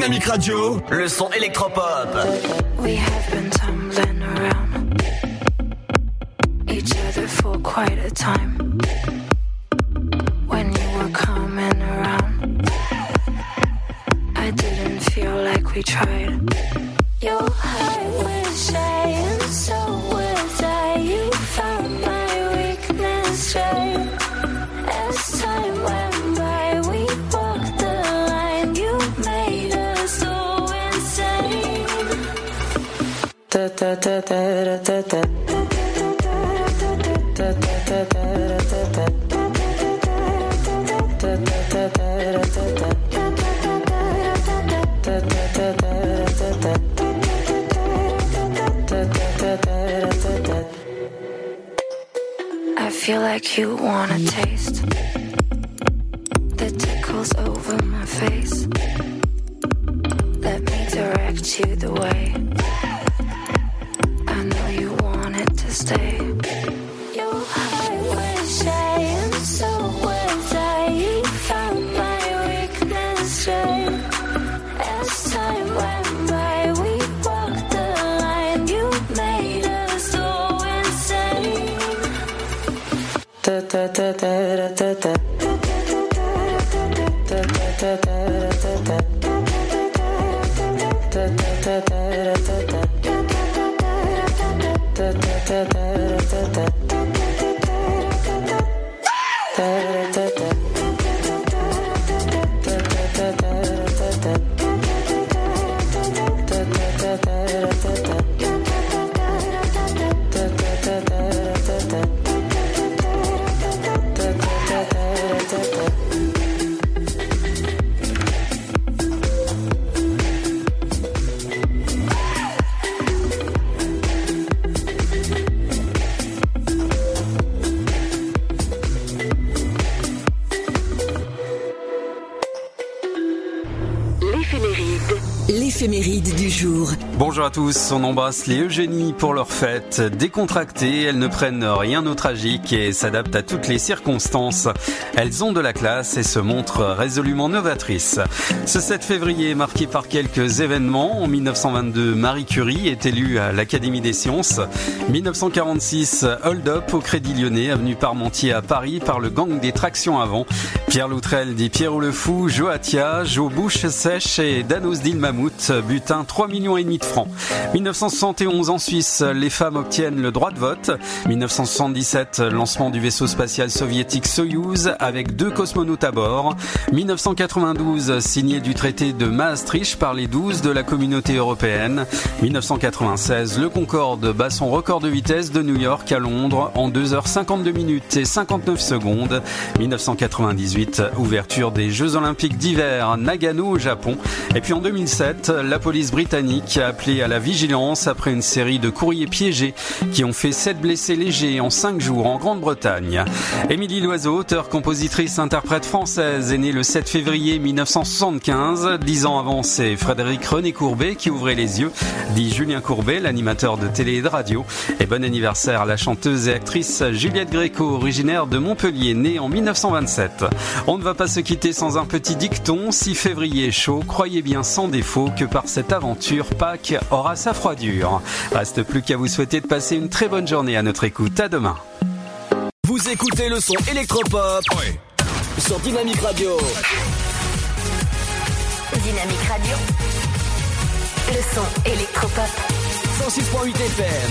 Dynamique Radio, le son électropop. We have been on embrasse les Eugénie pour leur fête. Décontractées, elles ne prennent rien au tragique et s'adaptent à toutes les circonstances. Elles ont de la classe et se montrent résolument novatrices. Ce 7 février est marqué par quelques événements. En 1922, Marie Curie est élue à l'Académie des sciences. 1946, Hold Up au Crédit Lyonnais, avenue Parmentier à Paris par le gang des tractions avant. Pierre Loutrel dit Pierrot le Fou, Joatia, Jo Bouche Sèche et Danos dit le Mammouth but, butin 3 millions et demi de francs. 1971 en Suisse, les femmes obtiennent le droit de vote. 1977, lancement du vaisseau spatial soviétique Soyouz avec deux cosmonautes à bord. 1992, signé du traité de Maastricht par les 12 de la communauté européenne. 1996, le Concorde bat son record de vitesse de New York à Londres en 2h52 minutes et 59 secondes. 1998, ouverture des Jeux Olympiques d'hiver Nagano au Japon. Et puis en 2007, la police britannique a appelé à la vigilance après une série de courriers piégés qui ont fait 7 blessés légers en 5 jours en Grande-Bretagne. Émilie Loiseau, auteure, compositrice, interprète française, est née le 7 février 1975. Dix ans avant, c'est Frédéric René Courbet qui ouvrait les yeux, dit Julien Courbet, l'animateur de télé et de radio. Et bon anniversaire à la chanteuse et actrice Juliette Gréco, originaire de Montpellier, née en 1927. On ne va pas se quitter sans un petit dicton. Si février est chaud, croyez bien sans défaut que par cette aventure, Pâques aura sa froidure. Reste plus qu'à vous souhaiter de passer une très bonne journée à notre écoute. À demain. Vous écoutez le son électropop sur Dynamique Radio. Dynamique Radio. Le son électropop. 106.8 FM.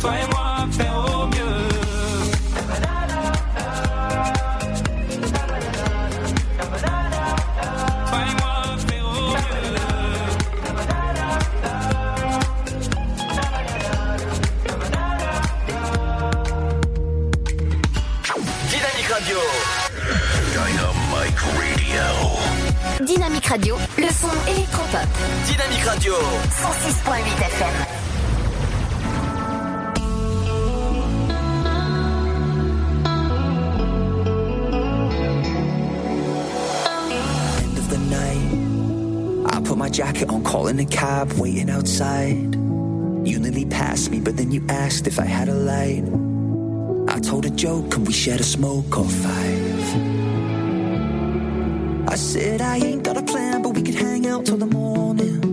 Toi et moi, faire au mieux. Toi et moi, faire au Dynamique Radio. Dynamite Radio. Dynamique Radio, le son électropop. Dynamique Radio. 106.8 FM. Jacket on, calling a cab, waiting outside. You nearly passed me, but then you asked if I had a light. I told a joke, and we shared a smoke or five. I said I ain't got a plan, but we could hang out till the morning.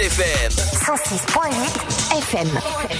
FM. 106.8 FM.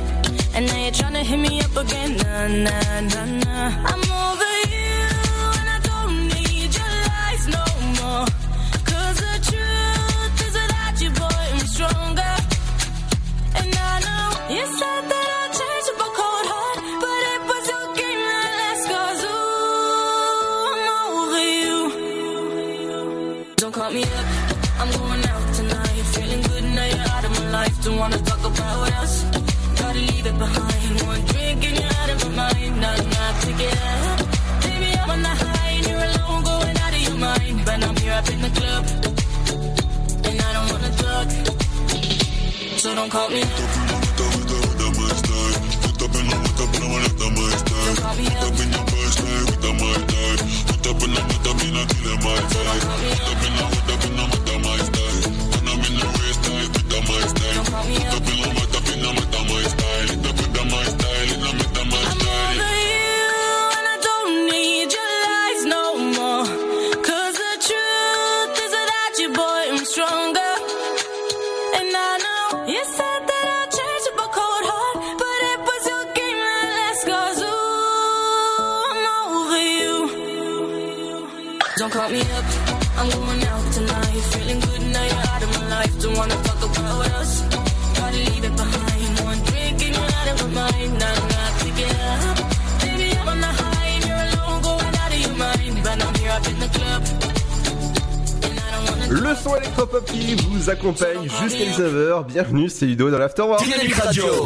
And now you're trying to hit me up again. Nah, nah, nah, nah. I'm I'm going out tonight. Feeling good now you're out of my life. Don't wanna talk about us. Gotta leave it behind. One drink and you're out of my mind. Now I'm not picking up. Baby, I'm on the high and you're alone, going out of your mind. But I'm here up in the club. Le son électropop qui vous accompagne jusqu'à 19h. Bienvenue, c'est Ludo dans l'Afterwork. Dynamique Radio.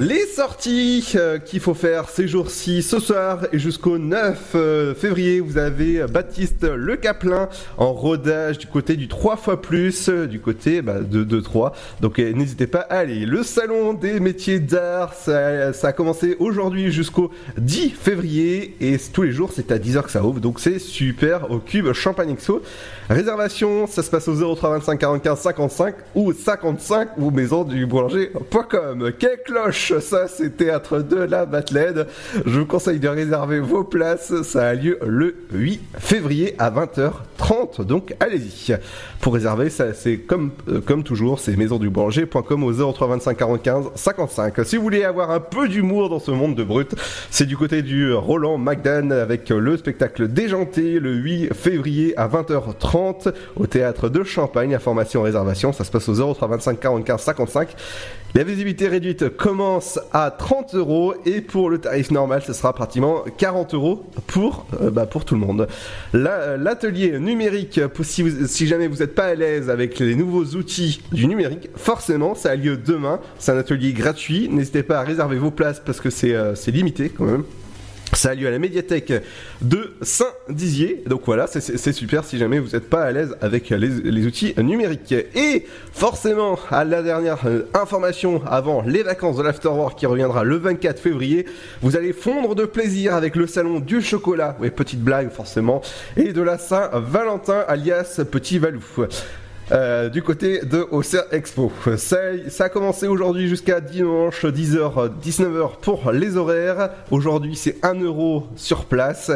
Les sorties euh, qu'il faut faire ces jours-ci, ce soir et jusqu'au 9 euh, février, vous avez Baptiste Le Caplin en rodage du côté du 3 fois plus, euh, du côté bah, de, de 3. Donc n'hésitez pas à aller. Le salon des métiers d'art, ça, ça a commencé aujourd'hui jusqu'au 10 février et tous les jours c'est à 10h que ça ouvre. Donc c'est super au cube Champagne Expo. Réservation, ça se passe au 03 25 45 55 ou 55 ou maison du boulanger.com. Quelle cloche Ça, c'est Théâtre de la Battelède. Je vous conseille de réserver vos places. Ça a lieu le 8 février à 20h30. Donc, allez-y. Pour réserver, ça, c'est comme, euh, toujours, c'est maisonduboulanger.com au 03 25 45 55. Si vous voulez avoir un peu d'humour dans ce monde de brut, c'est du côté du Roland McDan avec le spectacle Déjanté le 8 février à 20h30 au théâtre de Champagne. Information réservation, ça se passe au 03 25 45 55. La visibilité réduite commence à 30 euros et pour le tarif normal, ce sera pratiquement 40 euros pour, euh, bah, pour tout le monde. La- L'atelier numérique, si, jamais vous n'êtes pas à l'aise avec les nouveaux outils du numérique, forcément, ça a lieu demain. C'est un atelier gratuit. N'hésitez pas à réserver vos places parce que c'est euh, c'est limité quand même. Ça a lieu à la médiathèque de Saint-Dizier. Donc voilà, c'est- super si jamais vous n'êtes pas à l'aise avec les, outils numériques. Et forcément, à la dernière euh, information avant les vacances de l'Afterwork qui reviendra le 24 février, vous allez fondre de plaisir avec le salon du chocolat. Oui, petite blague forcément. Et de la Saint-Valentin alias Petit Valou. Euh, du côté de Auxerre Expo. Ça, a commencé aujourd'hui jusqu'à dimanche 10h, 19h pour les horaires. Aujourd'hui c'est 1 euro sur place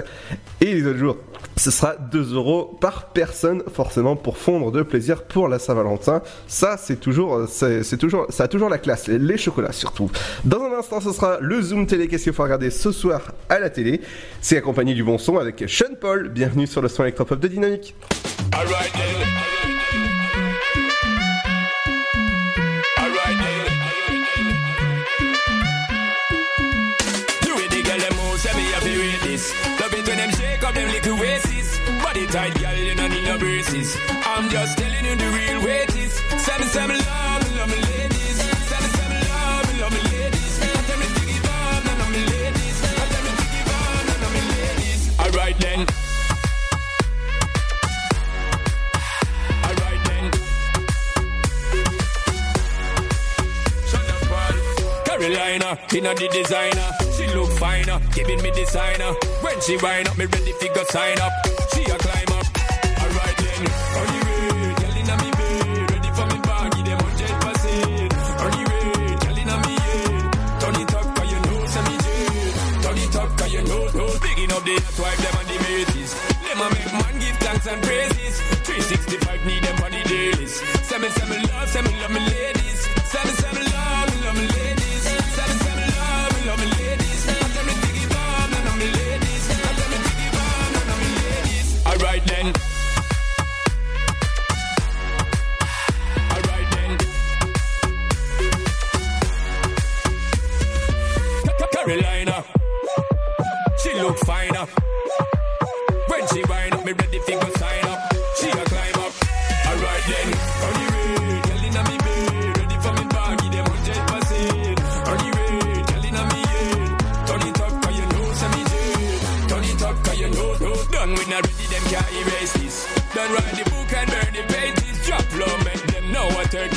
et les autres jours ce sera 2 euros par personne forcément pour fondre de plaisir pour la Saint-Valentin. Ça c'est toujours, c'est toujours, ça a toujours la classe. Les chocolats surtout. Dans un instant ce sera le Zoom télé. Qu'est-ce qu'il faut regarder ce soir à la télé? C'est accompagné du bon son avec Sean Paul. Bienvenue sur le son électropop de Dynamique. Then. Alright up them. Body tight, girl, you don't need no braces. I'm just telling you the real way it is. Say me, me love, love me ladies. Say me, say me love, love me ladies. I tell me to give up, none of me ladies. I tell me to give up, none of me ladies. Then. Alright then. Carolina, in a the designer. She look finer, giving me designer. When she wind up, me ready to go sign up. She a climb up. Alright then, on the way, girl inna me bed, ready for me bag, give them hundred percent. On the way, girl inna me head, turn it up 'cause you know say me jet. Turn it up 'cause you know, know. Picking up the hot wife them and the mates. Them a make man give thanks and praises. 365 need them on the dailies. Say me, say me love, say me love me ladies. Say me, love, me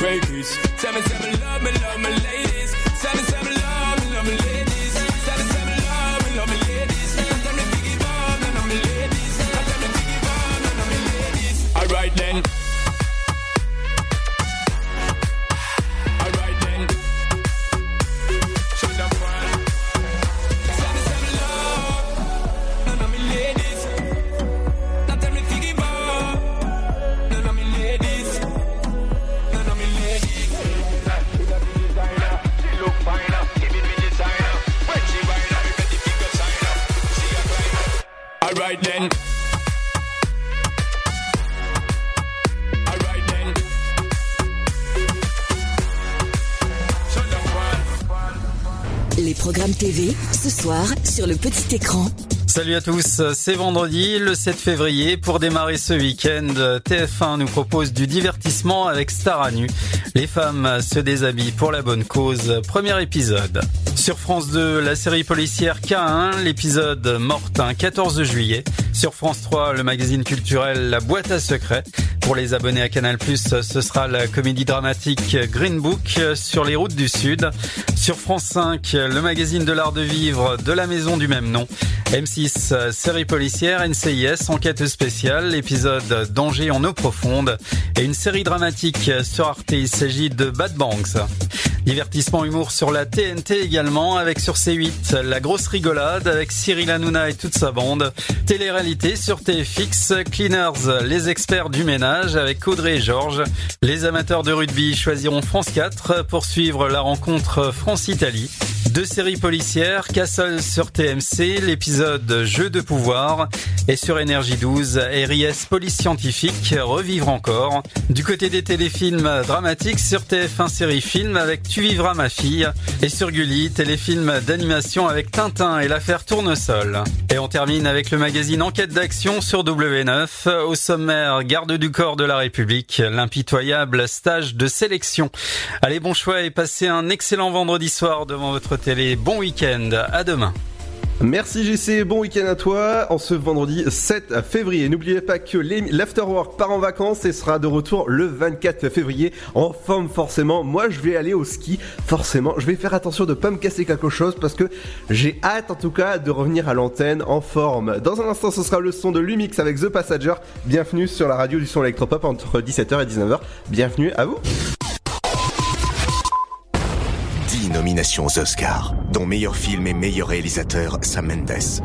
Tell me, tell me, love me, love me. Love me. Soir, sur le petit écran. Salut à tous, c'est vendredi le 7 février. Pour démarrer ce week-end, TF1 nous propose du divertissement avec Star à nu. Les femmes se déshabillent pour la bonne cause. Premier épisode. Sur France 2, la série policière K1, l'épisode Mortin, 14 juillet. Sur France 3, le magazine culturel La boîte à secrets. Pour les abonnés à Canal+, ce sera la comédie dramatique Green Book sur les routes du Sud. Sur France 5, le magazine de l'art de vivre de la maison du même nom. M6, série policière, NCIS, enquête spéciale, épisode Danger en eau profonde et une série dramatique sur Arte. Il s'agit de Bad Banks. Divertissement humour sur la TNT également avec sur C8 La grosse rigolade avec Cyril Hanouna et toute sa bande. Télé-réalité sur TFX, Cleaners, les experts du ménage avec Audrey et Georges. Les amateurs de rugby choisiront France 4 pour suivre la rencontre France-Italie. Deux séries policières, Castle sur TMC, l'épisode Jeu de pouvoir et sur Énergie 12, RIS Police Scientifique, Revivre encore. Du côté des téléfilms dramatiques sur TF1 Série Film avec Tu vivras ma fille et sur Gulli, téléfilm d'animation avec Tintin et l'affaire Tournesol. Et on termine avec le magazine Enquête d'action sur W9, au sommaire Garde du corps de la République, l'impitoyable stage de sélection. Allez, bon choix et passez un excellent vendredi soir devant votre télé. Bon week-end, à demain. Merci GC, bon week-end à toi. En ce vendredi 7 février, n'oubliez pas que l'Afterwork part en vacances et sera de retour le 24 février en forme forcément. Moi, je vais aller au ski, forcément. Je vais faire attention de pas me casser quelque chose parce que j'ai hâte en tout cas de revenir à l'antenne en forme. Dans un instant, ce sera le son de Lumix avec The Passenger. Bienvenue sur la radio du son électropop entre 17h et 19h. Bienvenue à vous. Aux Oscars, dont meilleur film et meilleur réalisateur Sam Mendes.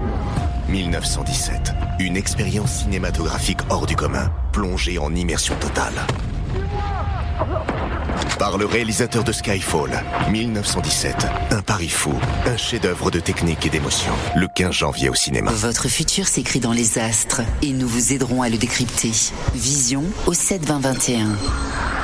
1917, une expérience cinématographique hors du commun, plongée en immersion totale. Par le réalisateur de Skyfall, 1917, un pari fou, un chef-d'œuvre de technique et d'émotion, le 15 janvier au cinéma. Votre futur s'écrit dans les astres et nous vous aiderons à le décrypter. Vision au 7 20 21.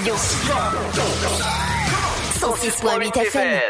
Radio. 106.8 FM.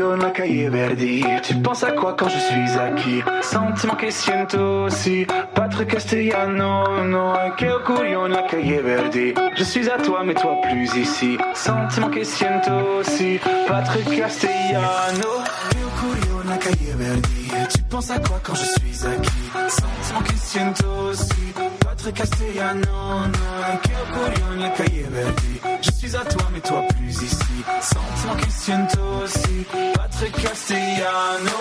ma cahier. Tu penses à quoi quand je suis acquis? Sentiment che aussi. Patrick Castellano, no, que brouillonne la cahier verdi? Je suis à toi, mais toi plus ici. Sentiment che siento aussi. Patrick Castellano, que brouillonne la cahier verdi? Tu penses à quoi quand je suis acquis? Sentiment che aussi. Patrick Castellano, no, que la cahier verdi? Je suis à toi, mais toi plus ici. Sans questionne-toi aussi. Patrick Castellano.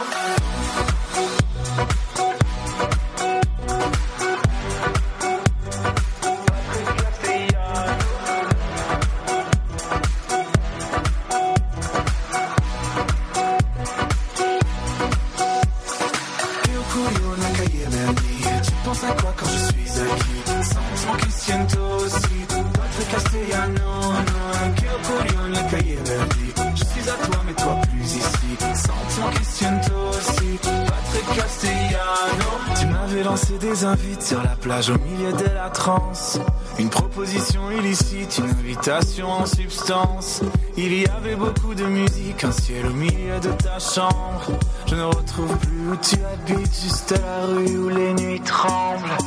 au milieu de la transe. Une proposition illicite, une invitation en substance. Il y avait beaucoup de musique, un ciel au milieu de ta chambre. Je ne retrouve plus où tu habites, juste à la rue où les nuits tremblent.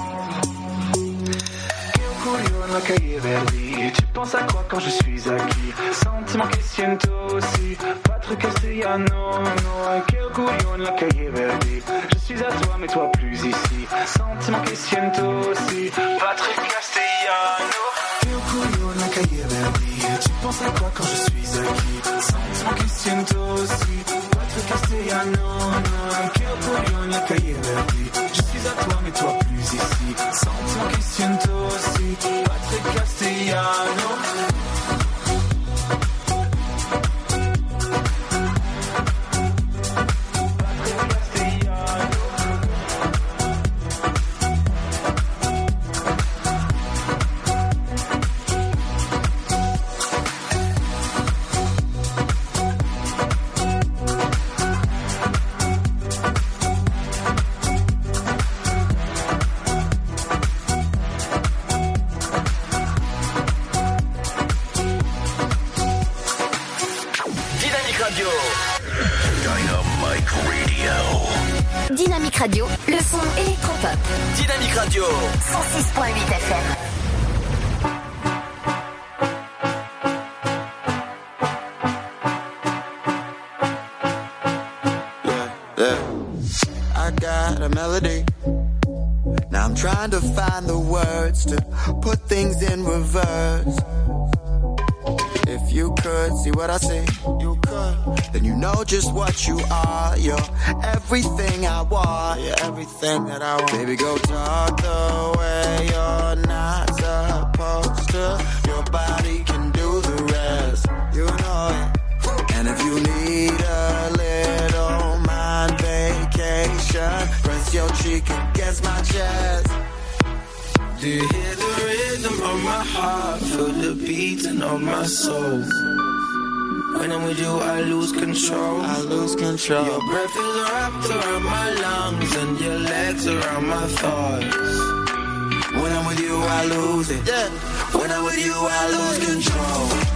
When I'm with you, I lose control. I lose control. Your breath is wrapped around my lungs and your legs around my thighs. When I'm with you, I lose it. Yeah. When I'm with you, I lose control.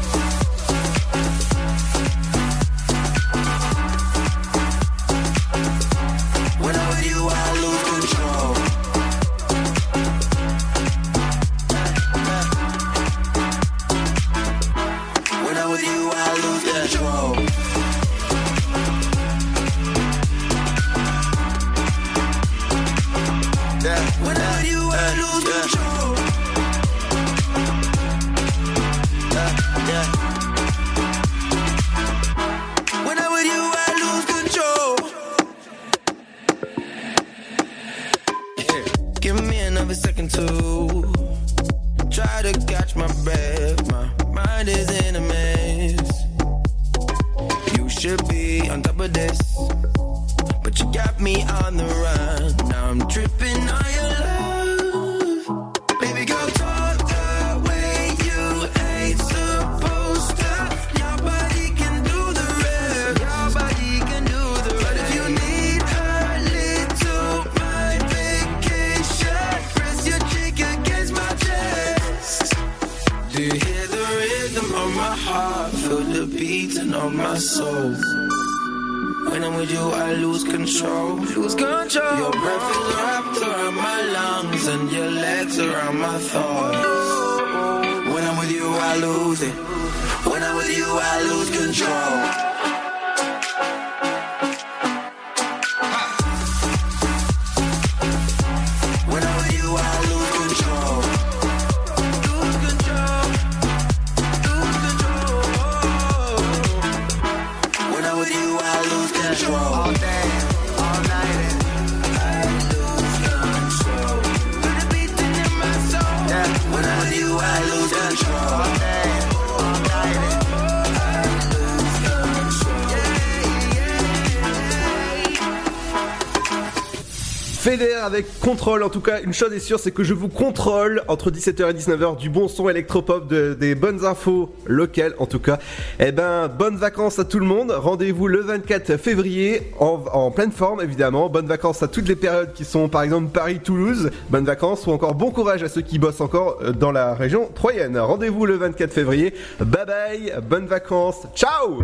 contrôle. En tout cas, une chose est sûre, c'est que je vous contrôle entre 17h et 19h du bon son électropop, des bonnes infos locales en tout cas. Eh ben, bonnes vacances à tout le monde. Rendez-vous le 24 février en, en, pleine forme évidemment. Bonnes vacances à toutes les périodes qui sont par exemple Paris-Toulouse. Bonnes vacances ou encore bon courage à ceux qui bossent encore euh, dans la région troyenne. Rendez-vous le 24 février. Bye bye, bonnes vacances. Ciao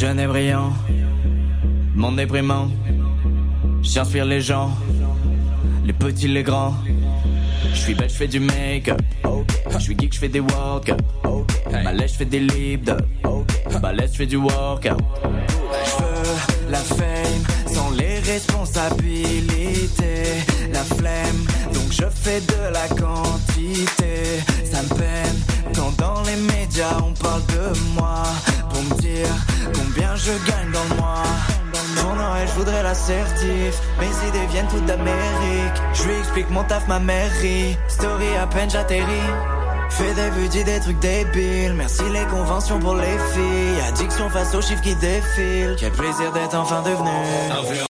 Jeune et brillant, monde déprimant. J'inspire les gens, les petits, les grands. Je suis belle, je fais du make-up. Je suis geek, je fais des workouts. Malaise, je fais des libres. Balèze, je fais du workout. Je veux la fame mes responsabilités. La flemme, donc je fais de la quantité. Ça me peine quand dans les médias on parle de moi. Pour me dire combien je gagne dans le mois. Dans Noël, je voudrais l'assertif. Mes idées viennent toutes d'Amérique. Je lui explique mon taf, ma mairie. Story à peine j'atterris. Fais des vues, dis des trucs débiles. Merci les conventions pour les filles. Addiction face aux chiffres qui défilent. Quel plaisir d'être enfin devenu.